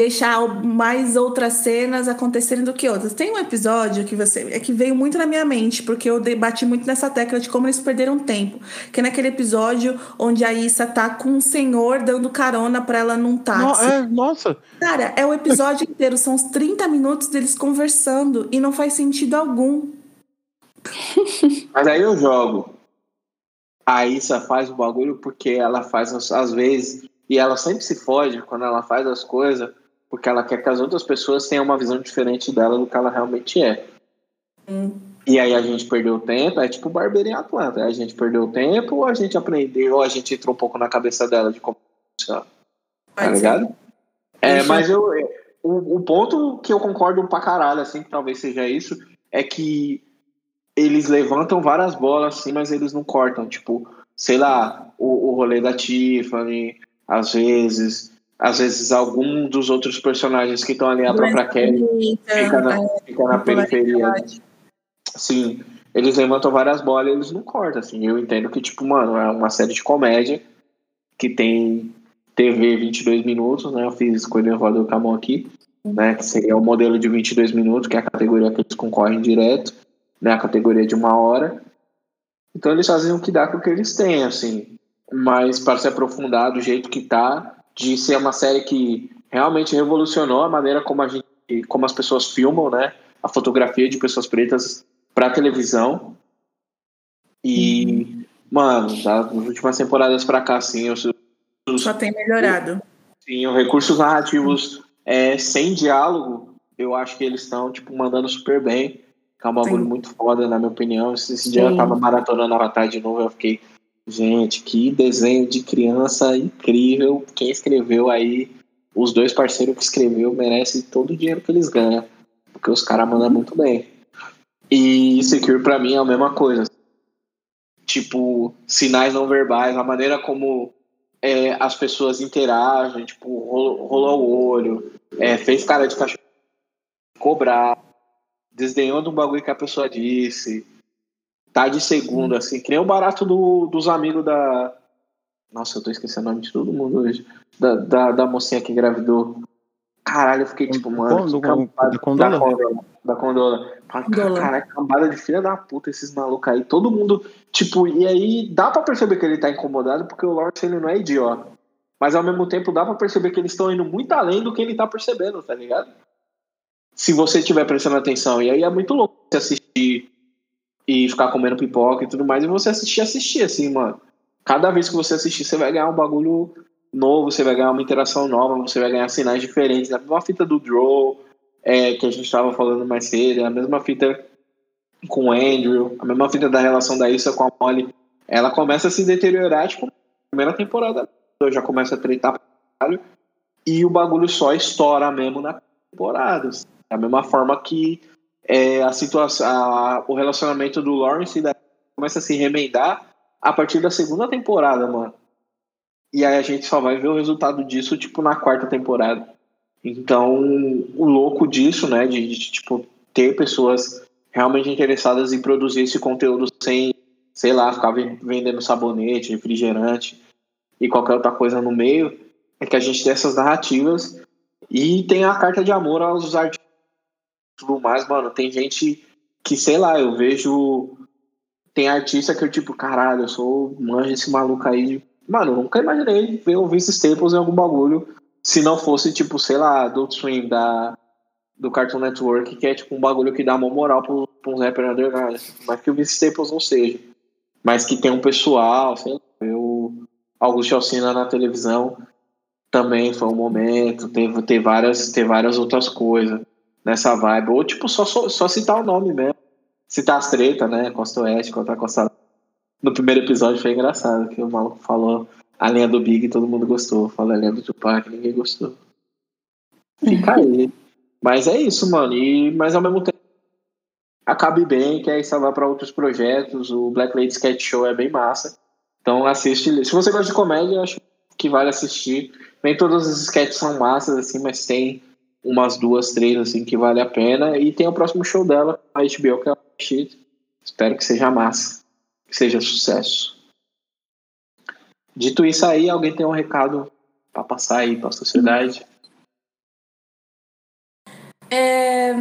deixar mais outras cenas acontecerem do que outras. Tem um episódio que você é que veio muito na minha mente, porque eu debati muito nessa tecla de como eles perderam tempo, que é naquele episódio onde a Issa tá com um senhor dando carona para ela num táxi. No, é, nossa. Cara, é o episódio inteiro, são uns 30 minutos deles conversando e não faz sentido algum. Mas aí eu jogo. A Issa faz o bagulho porque ela faz às vezes. E ela sempre se fode quando ela faz as coisas, porque ela quer que as outras pessoas tenham uma visão diferente dela do que ela realmente é. Hum. E aí a gente perdeu tempo, é tipo barbeiro em Atlanta. A gente perdeu tempo, ou a gente aprendeu, ou a gente entrou um pouco na cabeça dela de como funciona. Tá ligado? É, mas eu, o, o ponto que eu concordo pra caralho, assim, que talvez seja isso, é que eles levantam várias bolas assim, mas eles não cortam. Tipo, sei lá, o, o rolê da Tiffany, às vezes. Às vezes algum dos outros personagens que estão ali, a própria Kelly, fica na, fica na periferia. Sim, eles levantam várias bolas e eles não cortam, assim. Eu entendo que, tipo, mano, é uma série de comédia que tem TV 22 minutos, né? Eu fiz escolha roda com a mão aqui, né? Que seria o modelo de 22 minutos, que é a categoria que eles concorrem direto né, a categoria de uma hora. Então eles fazem o que dá com o que eles têm, assim. Mas para se aprofundar do jeito que tá, de ser uma série que realmente revolucionou a maneira como a gente, como as pessoas filmam, né, a fotografia de pessoas pretas para televisão. E, uhum. mano, das últimas temporadas para cá, assim, os, só tem melhorado. Sim, os recursos narrativos é, sem diálogo, eu acho que eles estão tipo mandando super bem que é um bagulho muito foda, na minha opinião. Esse, esse dia eu tava maratonando Avatar de novo, eu fiquei, gente, que desenho de criança incrível. Quem escreveu aí, os dois parceiros que escreveu, merece todo o dinheiro que eles ganham, porque os caras mandam muito bem. E Secure para mim é a mesma coisa. Tipo, sinais não verbais, a maneira como é, as pessoas interagem, tipo, rolou, rolou o olho, é, fez cara de cachorro cobrar desdenhou do bagulho que a pessoa disse, tá de segundo, assim, que nem o barato do, dos amigos da. Nossa, eu tô esquecendo o nome de todo mundo hoje. Da, da, da mocinha que engravidou. Caralho, eu fiquei tipo, mano. Do, cambada, da Condola? Da Condola. Da Condola. Caralho, cambada de filha da puta esses malucos aí. Todo mundo, tipo, e aí dá pra perceber que ele tá incomodado porque o Lawrence ele não é idiota. Mas ao mesmo tempo dá pra perceber que eles estão indo muito além do que ele tá percebendo, tá ligado? se você estiver prestando atenção. E aí é muito louco você assistir e ficar comendo pipoca e tudo mais, e você assistir, assistir, assim, mano. Cada vez que você assistir, você vai ganhar um bagulho novo, você vai ganhar uma interação nova, você vai ganhar sinais diferentes. A mesma fita do Draw, é, que a gente estava falando mais cedo, a mesma fita com o Andrew, a mesma fita da relação da Issa com a Molly. Ela começa a se deteriorar, tipo, primeira temporada. Eu já começo a treitar pra caralho, e o bagulho só estoura mesmo na temporada. Da mesma forma que é, a situação, a, o relacionamento do Lawrence e da começa a se remendar a partir da segunda temporada, mano. E aí a gente só vai ver o resultado disso, tipo, na quarta temporada. Então, o louco disso, né, de, de tipo, ter pessoas realmente interessadas em produzir esse conteúdo sem, sei lá, ficar vendendo sabonete, refrigerante e qualquer outra coisa no meio, é que a gente tem essas narrativas e tem a carta de amor aos artistas tudo mais, mano. Tem gente que, sei lá, eu vejo. Tem artista que eu, tipo, caralho, eu sou manjo esse maluco aí. Mano, eu nunca imaginei ver o Vince Staples em algum bagulho se não fosse, tipo, sei lá, do Swim, da, do Cartoon Network, que é, tipo, um bagulho que dá uma moral pra, pra uns rappers underground. Mas que o Vince Staples não seja. Mas que tem um pessoal, sei lá, eu. Augusto Alcina na televisão também foi um momento, teve, teve, várias, teve várias outras coisas nessa vibe. Ou, tipo, só, só, só citar o nome mesmo. Citar as tretas, né? Costa Oeste contra Costa No primeiro episódio foi engraçado, que o maluco falou a linha do Big e todo mundo gostou. Falou a linha do Tupac ninguém gostou. Fica aí. Mas é isso, mano. E, mas ao mesmo tempo, acabe bem, que aí você vai para outros projetos. O Black Lady Sketch Show é bem massa. Então assiste. Se você gosta de comédia, acho que vale assistir. Nem todas as sketches são massas, assim, mas tem umas duas, três, assim, que vale a pena. E tem o próximo show dela, a HBO, que é o Shit. Espero que seja massa, que seja sucesso. Dito isso aí, alguém tem um recado para passar aí para a sociedade? É...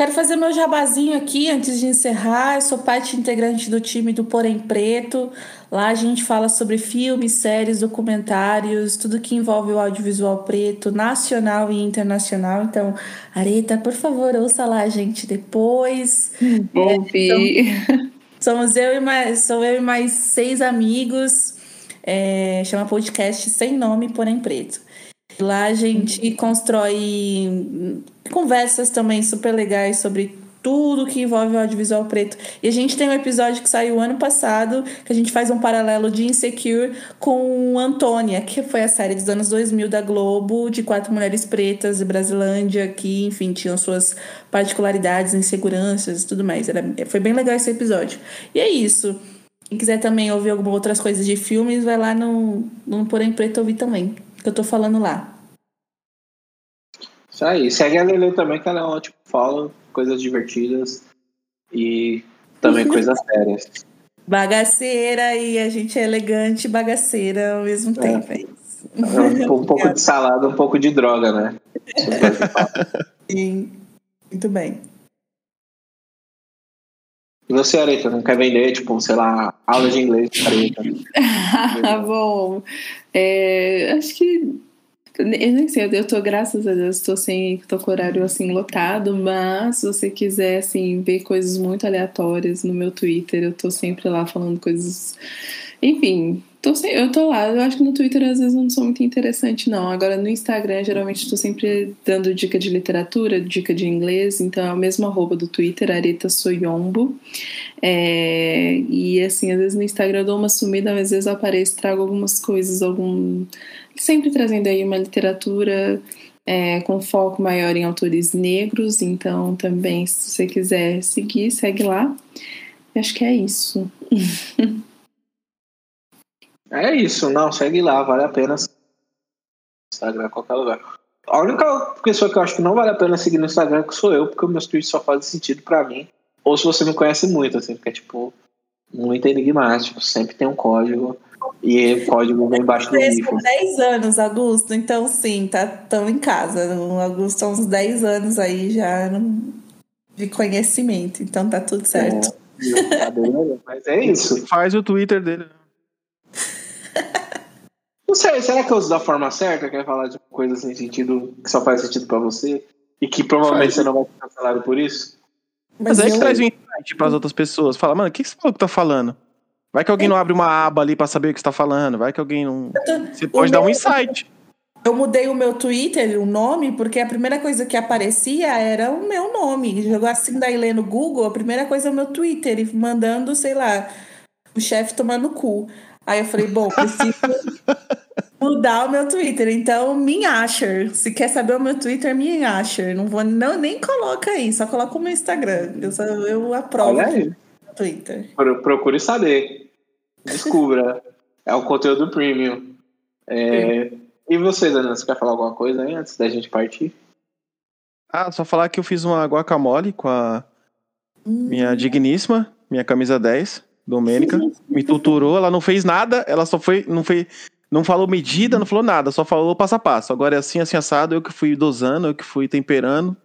Quero fazer meu jabazinho aqui antes de encerrar. Eu sou parte integrante do time do Porém Preto. Lá a gente fala sobre filmes, séries, documentários, tudo que envolve o audiovisual preto, nacional e internacional. Então, Areta, por favor, ouça lá a gente depois. Ouvi. É, somos eu e mais, sou eu e mais seis amigos. É, chama podcast Sem Nome, Porém Preto. Lá a gente constrói conversas também super legais sobre tudo que envolve o audiovisual preto. E a gente tem um episódio que saiu ano passado, que a gente faz um paralelo de Insecure com Antônia, que foi a série dos anos 2000 da Globo, de quatro mulheres pretas de Brasilândia, que, enfim, tinham suas particularidades, inseguranças e tudo mais. Era, foi bem legal esse episódio. E é isso. Quem quiser também ouvir algumas outras coisas de filmes, vai lá no, no Porém Preto ouvir também que eu tô falando lá. Isso aí. Segue a Lele também, que ela é um ótimo fala, coisas divertidas e também coisas sérias. Bagaceira e a gente é elegante e bagaceira ao mesmo é. tempo. É um, um pouco de salada, um pouco de droga, né? Sim, muito bem. E você, Areta, não quer vender, tipo, sei lá, aula de inglês Areta? Bom, é, acho que. Eu nem sei, eu tô, graças a Deus, tô sem. tô com horário assim lotado, mas se você quiser assim, ver coisas muito aleatórias no meu Twitter, eu tô sempre lá falando coisas. Enfim, Tô sem, eu tô lá, eu acho que no Twitter às vezes eu não sou muito interessante, não. Agora no Instagram, geralmente estou sempre dando dica de literatura, dica de inglês, então é o mesmo arroba do Twitter, Areta Soyombo. É, e assim, às vezes no Instagram eu dou uma sumida, mas às vezes eu apareço, trago algumas coisas, algum. Sempre trazendo aí uma literatura é, com foco maior em autores negros, então também, se você quiser seguir, segue lá. Acho que é isso. É isso, não, segue lá, vale a pena. Instagram, qualquer lugar. A única pessoa que eu acho que não vale a pena seguir no Instagram é sou eu, porque meus tweets só fazem sentido para mim. Ou se você me conhece muito, assim, porque é tipo muito enigmático, sempre tem um código. E o código vem embaixo do livro. 10 anos, Augusto, então sim, tá tão em casa. O Augusto há uns 10 anos aí já de conhecimento, então tá tudo certo. É, mas é isso. Faz o Twitter dele. Não sei, será que eu uso da forma certa? Quer falar de coisa sem sentido que só faz sentido pra você? E que provavelmente você não vai ser cancelado por isso? Mas, Mas aí eu... que traz um insight pras outras pessoas. Fala, mano, o que esse maluco tá falando? Vai que alguém não abre uma aba ali pra saber o que você tá falando. Vai que alguém não. Você pode dar um insight. Eu mudei o meu Twitter, o nome, porque a primeira coisa que aparecia era o meu nome. Jogou assim daí lê no Google, a primeira coisa é o meu Twitter, e mandando, sei lá, o chefe tomando cu. Aí eu falei, bom, preciso mudar o meu Twitter. Então, Minhasher. Se quer saber o meu Twitter, Minhasher. Não vou, não, nem coloca aí, só coloca o meu Instagram. Eu, só, eu aprovo Olha aí. o Twitter. Pro- Procure saber. Descubra. é o conteúdo premium. É, E você, Daniel, você quer falar alguma coisa aí antes da gente partir? Ah, só falar que eu fiz uma guacamole com a minha digníssima, minha camisa 10, Domênica. Me tutorou, ela não fez nada, ela só foi, não fez, não falou medida, não falou nada, só falou passo a passo. Agora é assim, assim, assado, eu que fui dosando, eu que fui temperando.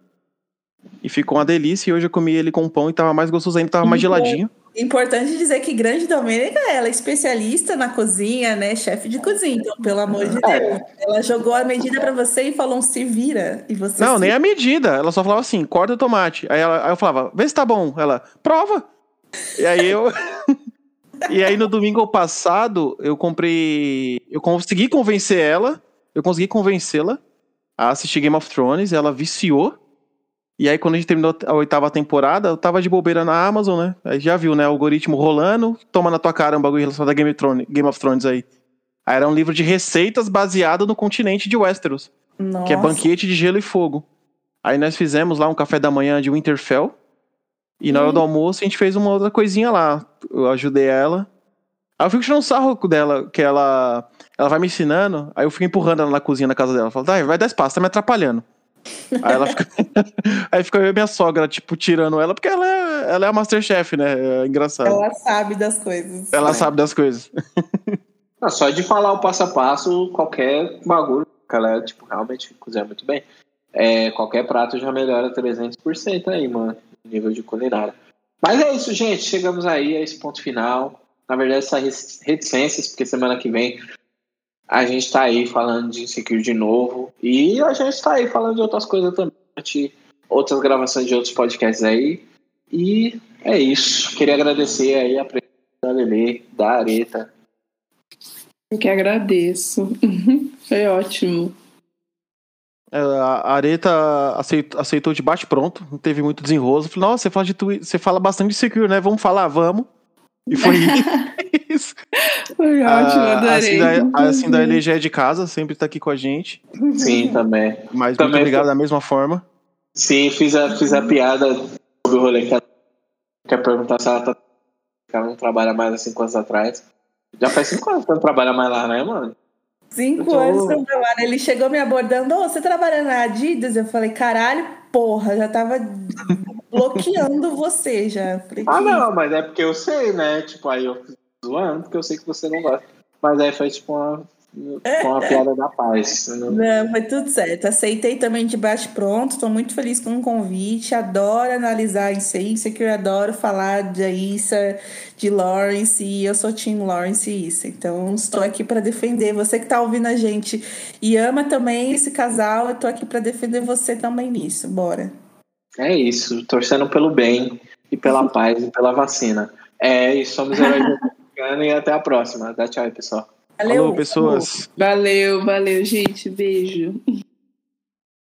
E ficou uma delícia, e hoje eu comi ele com pão e tava mais gostoso ainda, tava mais Uhum. geladinho. Importante dizer que Grande Domênica, ela é especialista na cozinha, né? Chefe de cozinha. Então, pelo amor de É. Deus. Ela jogou a medida pra você e falou um se vira. E você Não, se nem a medida. Ela só falava assim, corta o tomate. Aí, ela, aí eu falava, vê se tá bom. Ela, prova. E aí eu. e aí no domingo passado, eu comprei. Eu consegui convencer ela. Eu consegui convencê-la a assistir Game of Thrones. Ela viciou. E aí, quando a gente terminou a oitava temporada, eu tava de bobeira na Amazon, né? Aí já viu, né? O algoritmo rolando, toma na tua cara um bagulho relacionado a Game of Thrones, Game of Thrones aí. Aí era um livro de receitas baseado no continente de Westeros Nossa. que é banquete de gelo e fogo. Aí nós fizemos lá um café da manhã de Winterfell. E na hora do almoço a gente fez uma outra coisinha lá. Eu ajudei ela. Aí eu fico tirando um sarro dela, que ela, ela vai me ensinando, aí eu fico empurrando ela na cozinha na casa dela. Falo, "Dai, vai dar espaço, tá me atrapalhando. aí ela fica. aí fica eu e minha sogra, tipo, tirando ela, porque ela é, ela é a Masterchef, né? É engraçado. Ela, Ela sabe das coisas. sabe das coisas. Não, só de falar o passo a passo, qualquer bagulho, que ela tipo, realmente cozinha muito bem. É, qualquer prato já melhora 300% aí, mano, no nível de culinária. Mas é isso, gente. Chegamos aí a esse ponto final. Na verdade, essas reticências, porque semana que vem a gente tá aí falando de Insecure de novo. E a gente tá aí falando de outras coisas também. Outras gravações de outros podcasts aí. E é isso. Queria agradecer aí a presença da Lele, da Areta, Eu que agradeço. Foi ótimo. É, A Areta aceitou, aceitou de bate-pronto, não teve muito desenrolo. Eu Falei, nossa, você fala, de twi- você fala bastante de Secure, né? Vamos falar, vamos. E foi isso. Foi ótimo, adorei. assim, da, assim da LG é de casa, sempre tá aqui com a gente. Sim, também. Mas Também muito obrigado foi- da mesma forma. Sim, fiz a, fiz a piada sobre o rolê que ela quer perguntar se ela, tá, ela não trabalha mais há cinco anos atrás. Já faz cinco anos que ela não trabalha mais lá, né, mano? Cinco tô- anos que eu trabalho. Ele chegou me abordando, ô, você trabalha na Adidas? Eu falei, caralho, porra, já tava bloqueando você já. Falei, Ah, "Que não, mas é porque eu sei, né? Tipo, aí eu fiz zoando, porque eu sei que você não gosta. Mas aí foi tipo uma, foi uma piada da paz. Não- foi tudo certo. Aceitei também de baixo pronto. Estou muito feliz com o convite. Adoro analisar em ciência, que eu adoro falar de Issa, de Lawrence, e eu sou Team Lawrence e Issa. Então, estou aqui para defender. Você que está ouvindo a gente e ama também esse casal, eu estou aqui para defender você também nisso. Bora. É isso, torcendo pelo bem e pela paz e pela vacina. É isso, somos heróis e até a próxima. Dá tchau aí, pessoal. Valeu. Falou, pessoas. Valeu, valeu, gente. Beijo.